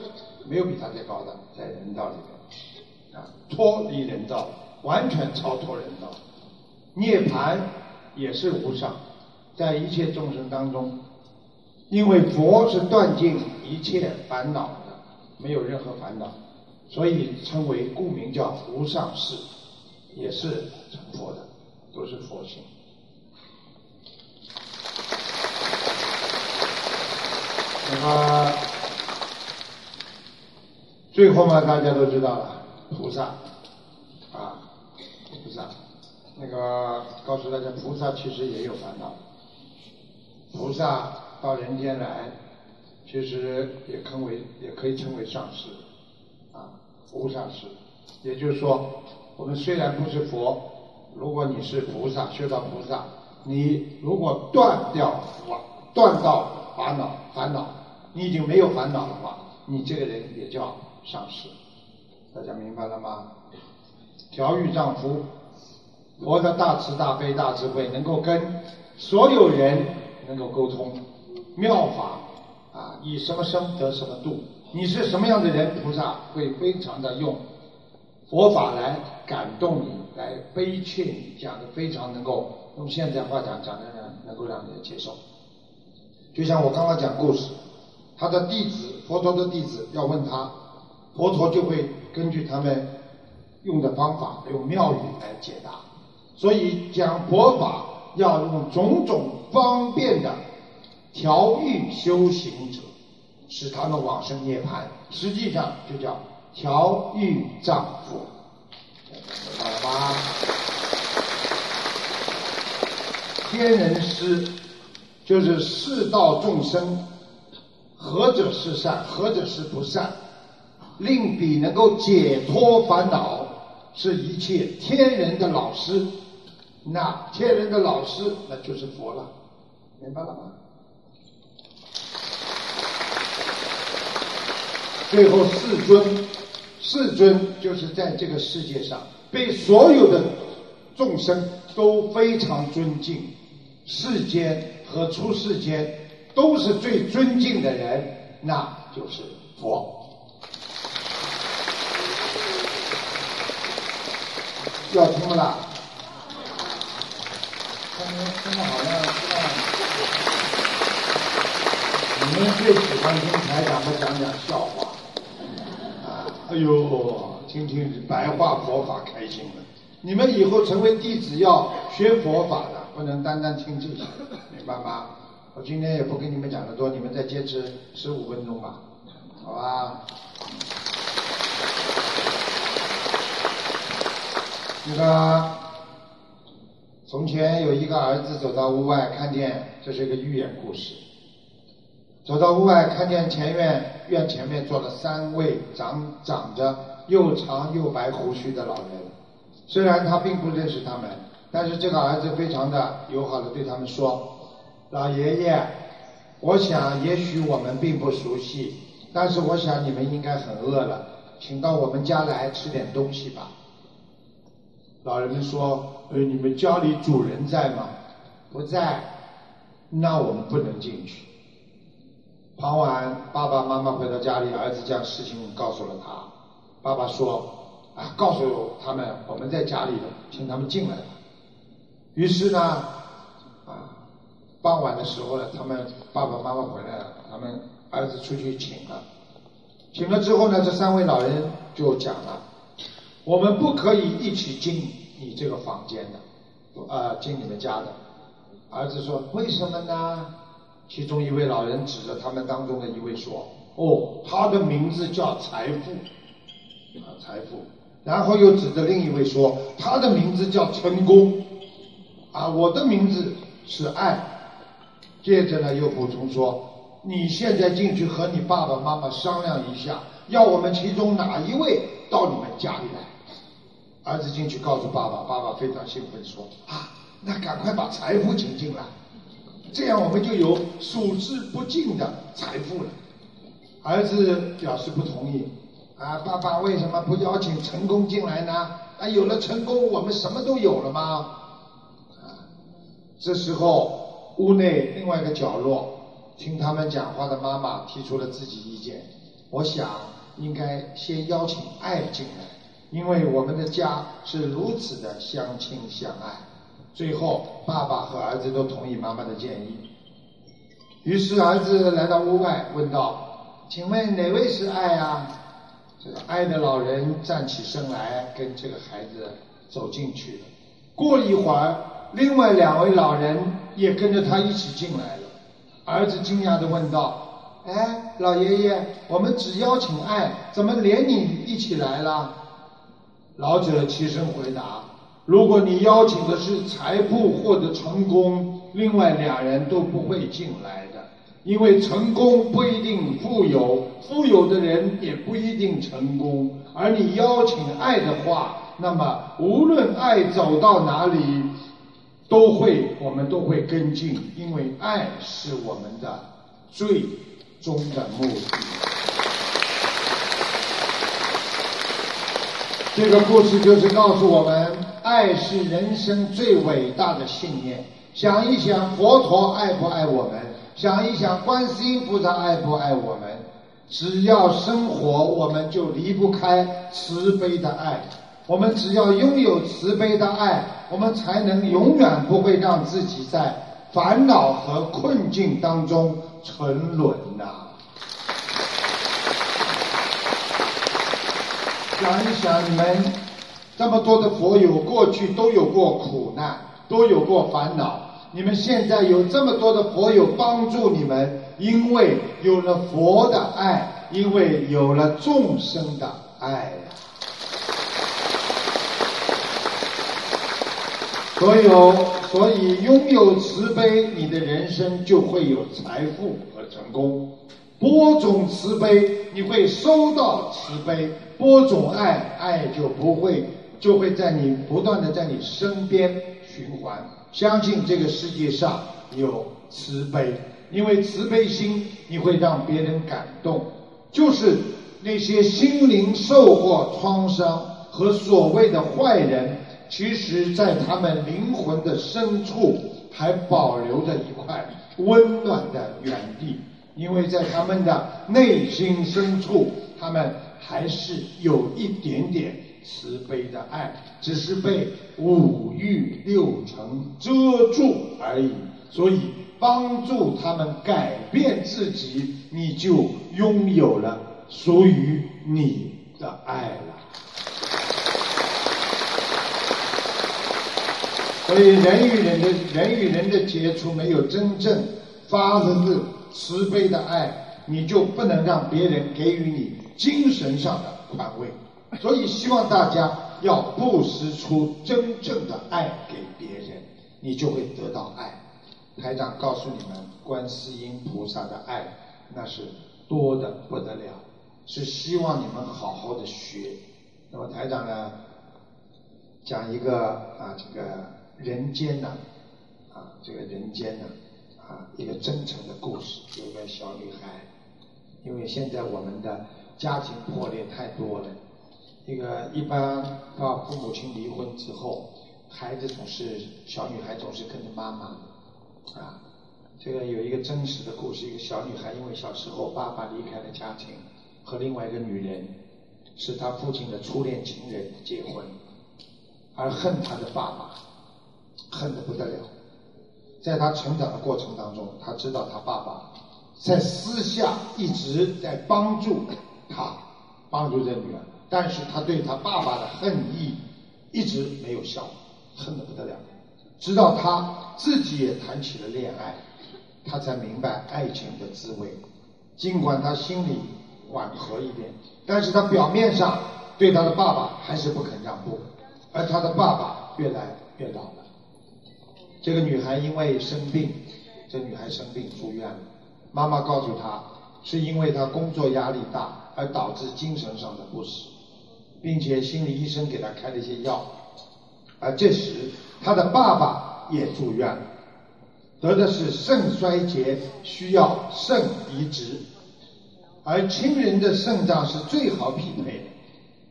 没有比他再高的，在人道里面啊脱离人道，完全超脱人道，涅槃也是无上，在一切众生当中，因为佛是断尽一切烦恼的，没有任何烦恼，所以称为故名叫无上士，也是成佛的，都是佛性。那么最后嘛，大家都知道了，菩萨啊，菩萨，那个告诉大家，菩萨其实也有烦恼。菩萨到人间来，其实也称为，也可以称为上师啊，无上师。也就是说，我们虽然不是佛，如果你是菩萨，修到菩萨，你如果断掉烦，断到烦恼，烦恼，你已经没有烦恼的话，你这个人也叫上师。大家明白了吗？调御丈夫，佛的大慈大悲大智慧，能够跟所有人能够沟通，妙法啊，以什么生得什么度。你是什么样的人，菩萨会非常的用。佛法来感动你，来悲切你，讲的非常能够用现在话讲，讲的呢能够让人接受。就像我刚刚讲故事，他的弟子，佛陀的弟子要问他，佛陀就会根据他们用的方法，用妙语来解答。所以讲佛法要用种种方便的调御修行者，使他们往生涅槃，实际上就叫。调御丈夫，明白了吗？天人师就是世道众生，何者是善，何者是不善，令彼能够解脱烦恼，是一切天人的老师。那天人的老师，那就是佛了，明白了吗？最后世尊。世尊就是在这个世界上被所有的众生都非常尊敬，世间和出世间都是最尊敬的人，那就是佛。要听不啦？刚刚听的好像知道。你们最喜欢听台长们讲讲笑话啊。哎呦，听听白话佛法开心了。你们以后成为弟子要学佛法的，不能单单听这些，明白吗？我今天也不跟你们讲的多，你们再坚持十五分钟吧，好吧？那个，从前有一个儿子走到屋外，看见这是一个寓言故事。走到屋外，看见前院院前面坐了三位长长着又长又白胡须的老人。虽然他并不认识他们，但是这个儿子非常的友好的对他们说：“老爷爷，我想也许我们并不熟悉，但是我想你们应该很饿了，请到我们家来吃点东西吧。”老人们说：“呃，你们家里主人在吗？不在，那我们不能进去。”傍晚，爸爸妈妈回到家里，儿子将事情告诉了他。爸爸说：“啊，告诉他们我们在家里，请他们进来。”于是呢，啊，傍晚的时候呢，他们爸爸妈妈回来了，他们儿子出去请了。请了之后呢，这三位老人就讲了：“我们不可以一起进你这个房间的，啊，进你们家的。”儿子说：“为什么呢？”其中一位老人指着他们当中的一位说：“哦，他的名字叫财富，啊，财富。”然后又指着另一位说：“他的名字叫成功，啊，我的名字是爱。”接着呢，又补充说：“你现在进去和你爸爸妈妈商量一下，要我们其中哪一位到你们家里来？”儿子进去告诉爸爸，爸爸非常兴奋说：“啊，那赶快把财富请进来。”这样我们就有数之不尽的财富了。儿子表示不同意，啊，爸爸为什么不邀请成功进来呢？啊，有了成功，我们什么都有了吗？啊，这时候屋内另外一个角落，听他们讲话的妈妈提出了自己意见。我想应该先邀请爱进来，因为我们的家是如此的相亲相爱。最后，爸爸和儿子都同意妈妈的建议。于是，儿子来到屋外，问道：“请问哪位是爱啊？”这个爱的老人站起身来，跟这个孩子走进去了。过了一会儿，另外两位老人也跟着他一起进来了。儿子惊讶地问道：“哎，老爷爷，我们只邀请爱，怎么连你一起来了？老者起身回答：“如果你邀请的是财富或者成功，另外两人都不会进来的，因为成功不一定富有，富有的人也不一定成功。而你邀请爱的话，那么无论爱走到哪里，都会我们都会跟进，因为爱是我们的最终的目的。”这个故事就是告诉我们，爱是人生最伟大的信念。想一想，佛陀爱不爱我们？想一想，观世音菩萨爱不爱我们？只要生活，我们就离不开慈悲的爱。我们只要拥有慈悲的爱，我们才能永远不会让自己在烦恼和困境当中沉沦呐。想一想，你们这么多的佛友，过去都有过苦难，都有过烦恼。你们现在有这么多的佛友帮助你们，因为有了佛的爱，因为有了众生的爱。所有，所以拥有慈悲，你的人生就会有财富和成功。播种慈悲，你会收到慈悲；播种爱，爱就不会就会在你不断的在你身边循环。相信这个世界上有慈悲，因为慈悲心你会让别人感动。就是那些心灵受过创伤和所谓的坏人，其实在他们灵魂的深处还保留着一块温暖的原地。因为在他们的内心深处，他们还是有一点点慈悲的爱，只是被五欲六尘遮住而已。所以帮助他们改变自己，你就拥有了属于你的爱了。所以人与人的人与人的接触，没有真正发自。慈悲的爱，你就不能让别人给予你精神上的宽慰。所以希望大家要布施出真正的爱给别人，你就会得到爱。台长告诉你们，观世音菩萨的爱那是多的不得了，是希望你们好好的学。那么台长呢，讲一个啊，这个人间呢，啊，这个人间呢。啊，啊一个真诚的故事，有个小女孩，因为现在我们的家庭破裂太多了，一个一般到父母亲离婚之后，孩子总是小女孩总是跟着妈妈，啊，这个有一个真实的故事，一个小女孩因为小时候爸爸离开了家庭，和另外一个女人是她父亲的初恋情人结婚，而恨她的爸爸，恨得不得了。在他成长的过程当中，他知道他爸爸在私下一直在帮助他，帮助这女儿，但是他对他爸爸的恨意一直没有消，恨得不得了。直到他自己也谈起了恋爱，他才明白爱情的滋味。尽管他心里缓和一点，但是他表面上对他的爸爸还是不肯让步，而他的爸爸越来越老了。这个女孩因为生病，这女孩生病住院了。妈妈告诉她，是因为她工作压力大而导致精神上的不适，并且心理医生给她开了一些药。而这时，她的爸爸也住院了，得的是肾衰竭，需要肾移植。而亲人的肾脏是最好匹配的。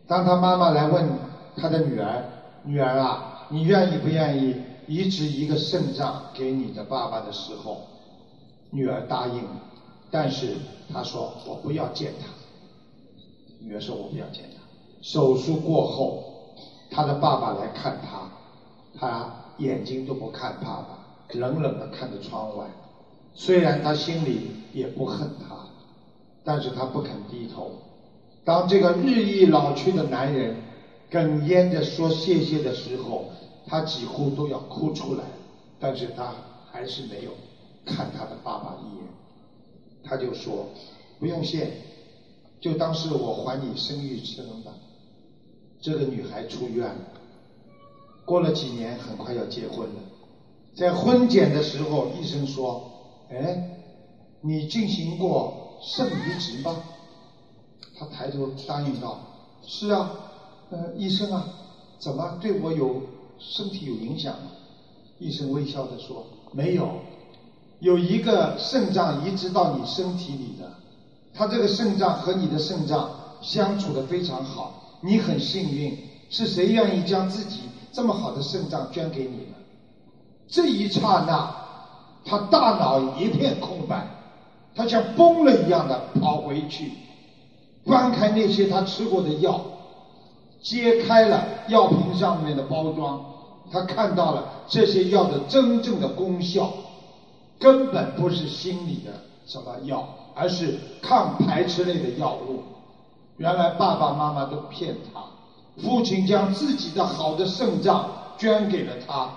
当他妈妈来问他的女儿：“女儿啊，你愿意不愿意？”移植一个肾脏给你的爸爸的时候，女儿答应了，但是她说我不要见他。女儿说我不要见他。手术过后，他的爸爸来看他，他眼睛都不看爸爸，冷冷的看着窗外。虽然他心里也不恨他，但是他不肯低头。当这个日益老去的男人哽咽着说谢谢的时候。他几乎都要哭出来，但是他还是没有看他的爸爸一眼。他就说不用谢，就当是我还你生育之恩吧。这个女孩出院了，过了几年，很快要结婚了。在婚检的时候，医生说：“哎，你进行过肾移植吗？”他抬头答应道：“是啊，呃，医生啊，怎么对我有身体有影响吗？”医生微笑着说：“没有，有一个肾脏移植到你身体里的，他这个肾脏和你的肾脏相处的非常好。”你很幸运，是谁愿意将自己这么好的肾脏捐给你呢？这一刹那，他大脑一片空白，他像崩了一样的跑回去，翻开那些他吃过的药，揭开了药瓶上面的包装，他看到了这些药的真正的功效，根本不是心理的什么药，而是抗排斥类的药物。原来爸爸妈妈都骗他，父亲将自己的好的肾脏捐给了他，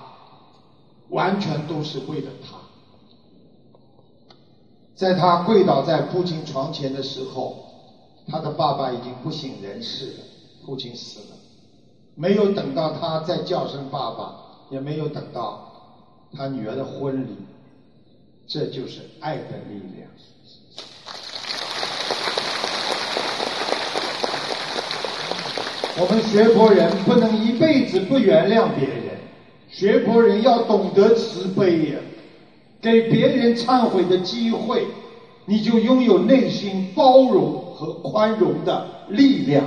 完全都是为了他。在他跪倒在父亲床前的时候，他的爸爸已经不省人事了，父亲死了，没有等到他再叫声爸爸，也没有等到他女儿的婚礼，这就是爱的力量。我们学佛人不能一辈子不原谅别人，学佛人要懂得慈悲呀，给别人忏悔的机会，你就拥有内心包容和宽容的力量。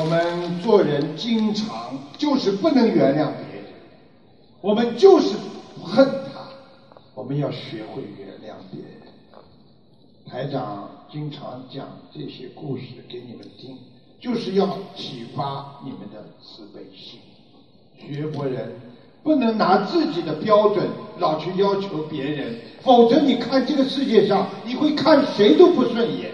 我们做人经常就是不能原谅别人，我们就是恨他，我们要学会原谅别人。台长经常讲这些故事给你们听，就是要启发你们的慈悲心。学佛人不能拿自己的标准老去要求别人，否则你看这个世界上，你会看谁都不顺眼。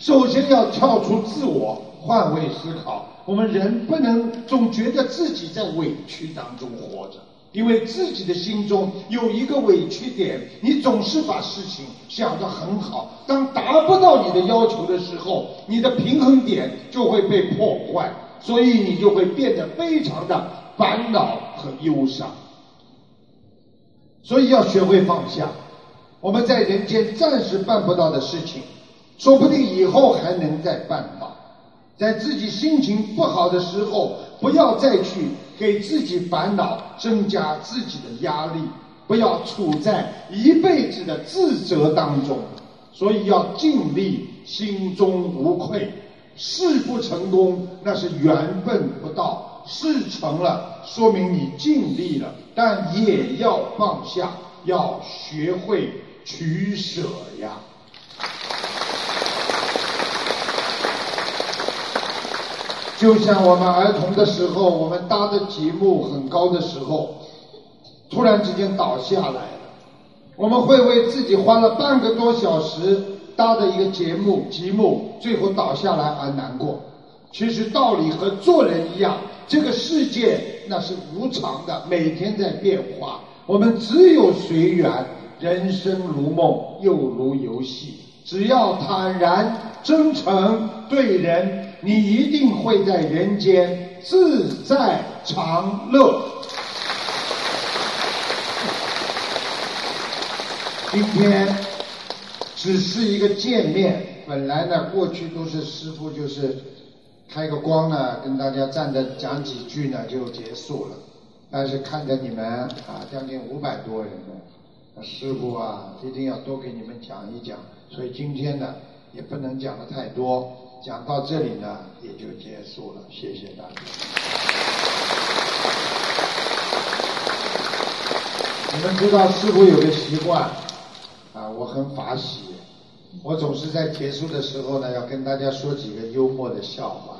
首先要跳出自我，换位思考。我们人不能总觉得自己在委屈当中活着。因为自己的心中有一个委屈点，你总是把事情想得很好，当达不到你的要求的时候，你的平衡点就会被破坏，所以你就会变得非常的烦恼和忧伤。所以要学会放下，我们在人间暂时办不到的事情，说不定以后还能再办到。在自己心情不好的时候，不要再去。给自己烦恼，增加自己的压力，不要处在一辈子的自责当中。所以要尽力，心中无愧。事不成功，那是缘分不到；事成了，说明你尽力了。但也要放下，要学会取舍呀。就像我们儿童的时候，我们搭的积木很高的时候，突然之间倒下来了，我们会为自己花了半个多小时搭的一个节目积木最后倒下来而难过。其实道理和做人一样，这个世界那是无常的，每天在变化，我们只有随缘。人生如梦，又如游戏，只要坦然真诚对人。你一定会在人间自在长乐。今天只是一个见面，本来呢，过去都是师傅就是开个光呢，跟大家站着讲几句呢就结束了。但是看着你们啊，将近五百多人呢，师傅啊，一定要多给你们讲一讲。所以今天呢，也不能讲的太多。讲到这里呢，也就结束了。谢谢大家。你们知道师傅有个习惯啊，我很法喜，我总是在结束的时候呢，要跟大家说几个幽默的笑话。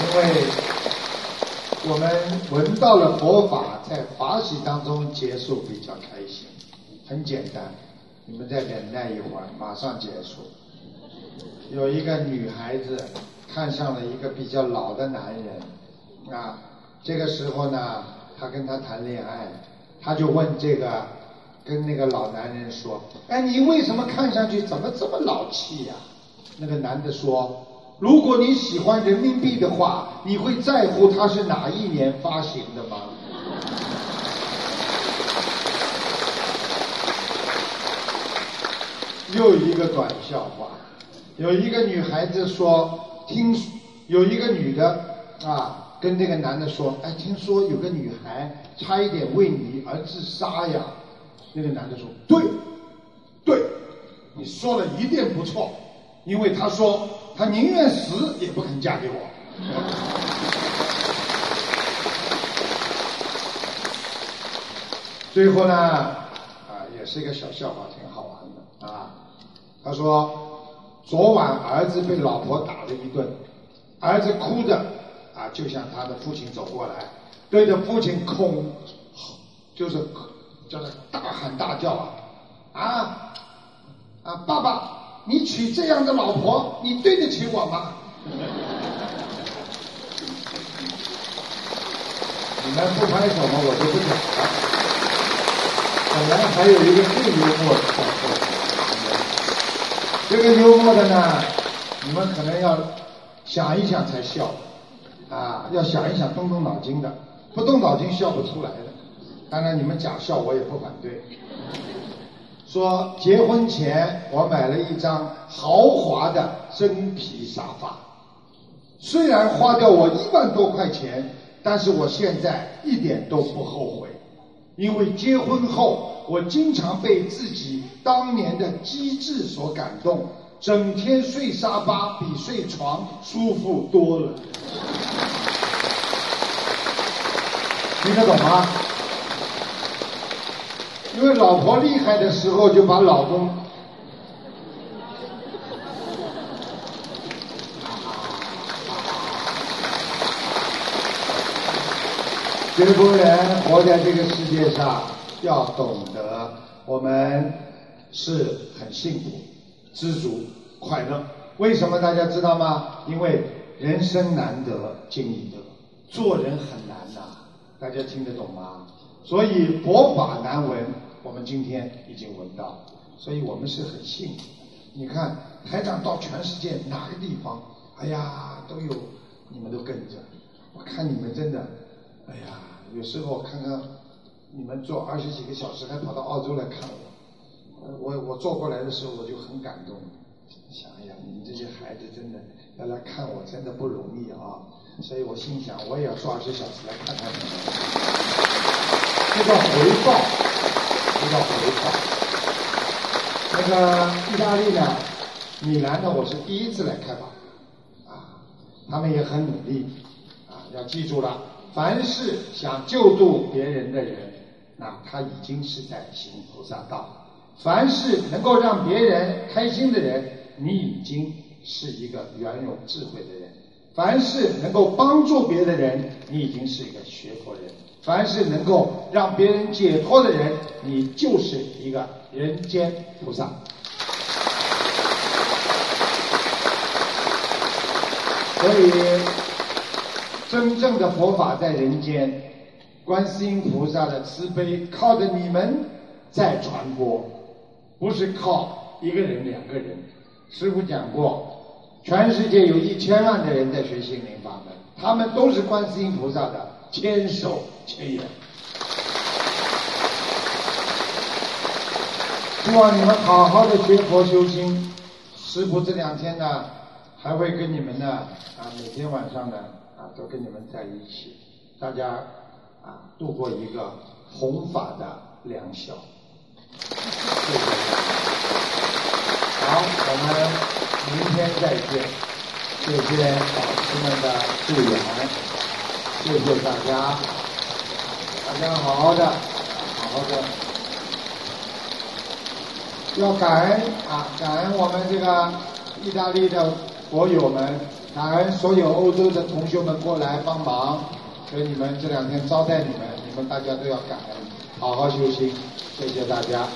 因为我们闻到了佛法，在法喜当中结束比较开心。很简单，你们再忍耐一会儿，马上结束。有一个女孩子看上了一个比较老的男人，啊，这个时候呢，他跟他谈恋爱，他就问这个跟那个老男人说：“哎，你为什么看上去怎么这么老气呀？”那个男的说：“如果你喜欢人民币的话，你会在乎它是哪一年发行的吗？”又一个短笑话，有一个女孩子说：“听，有一个女的啊，跟那个男的说，哎，听说有个女孩差一点为你而自杀呀。”那个男的说：“对，对，你说的一定不错，因为他说他宁愿死也不肯嫁给我。”最后呢，啊，也是一个小笑话，挺好玩的啊。他说，昨晚儿子被老婆打了一顿，儿子哭着啊，就向他的父亲走过来，对着父亲恐，就是叫他大喊大叫啊啊啊！爸爸，你娶这样的老婆，你对得起我吗？你们不拍手吗？我就不讲了。本来还有一个更幽默的小说。这个幽默的呢，你们可能要想一想才笑，啊，要想一想，动动脑筋的，不动脑筋笑不出来的。当然你们假笑我也不反对。说结婚前我买了一张豪华的真皮沙发，虽然花掉我一万多块钱，但是我现在一点都不后悔，因为结婚后。我经常被自己当年的机智所感动，整天睡沙发比睡床舒服多了。听得懂吗？因为老婆厉害的时候，就把老公。结婚人活在这个世界上。要懂得，我们是很幸福、知足、快乐。为什么大家知道吗？因为人生难得经历得，做人很难呐。大家听得懂吗？所以佛法难闻，我们今天已经闻到，所以我们是很幸福。你看台长到全世界哪个地方，哎呀，都有你们都跟着。我看你们真的，哎呀，有时候我看看。你们坐二十几个小时还跑到澳洲来看我，我我坐过来的时候我就很感动，想哎呀，你们这些孩子真的要来看我，真的不容易啊！所以我心想，我也要坐二十小时来看看你们，这叫回报，这叫回报。那个意大利呢，米兰呢，我是第一次来开访，啊，他们也很努力，啊，要记住了，凡是想救度别人的人。那他已经是在行菩萨道。凡是能够让别人开心的人，你已经是一个圆融智慧的人；凡是能够帮助别的人，你已经是一个学佛人；凡是能够让别人解脱的人，你就是一个人间菩萨。所以，真正的佛法在人间。观世音菩萨的慈悲靠着你们在传播，不是靠一个人、两个人。师傅讲过，全世界有一千万的人在学心灵法门，他们都是观世音菩萨的千手千眼。希望你们好好的学佛修心。师傅这两天呢，还会跟你们呢啊，每天晚上呢啊，都跟你们在一起，大家。啊，度过一个弘法的良宵。谢谢。好，我们明天再见。谢谢老师们的助缘，谢谢大家。大家好好的，好好的。要感恩啊，感恩我们这个意大利的佛友们，感恩所有欧洲的同学们过来帮忙。所以你们这两天招待你们，你们大家都要感恩，好好修心，谢谢大家。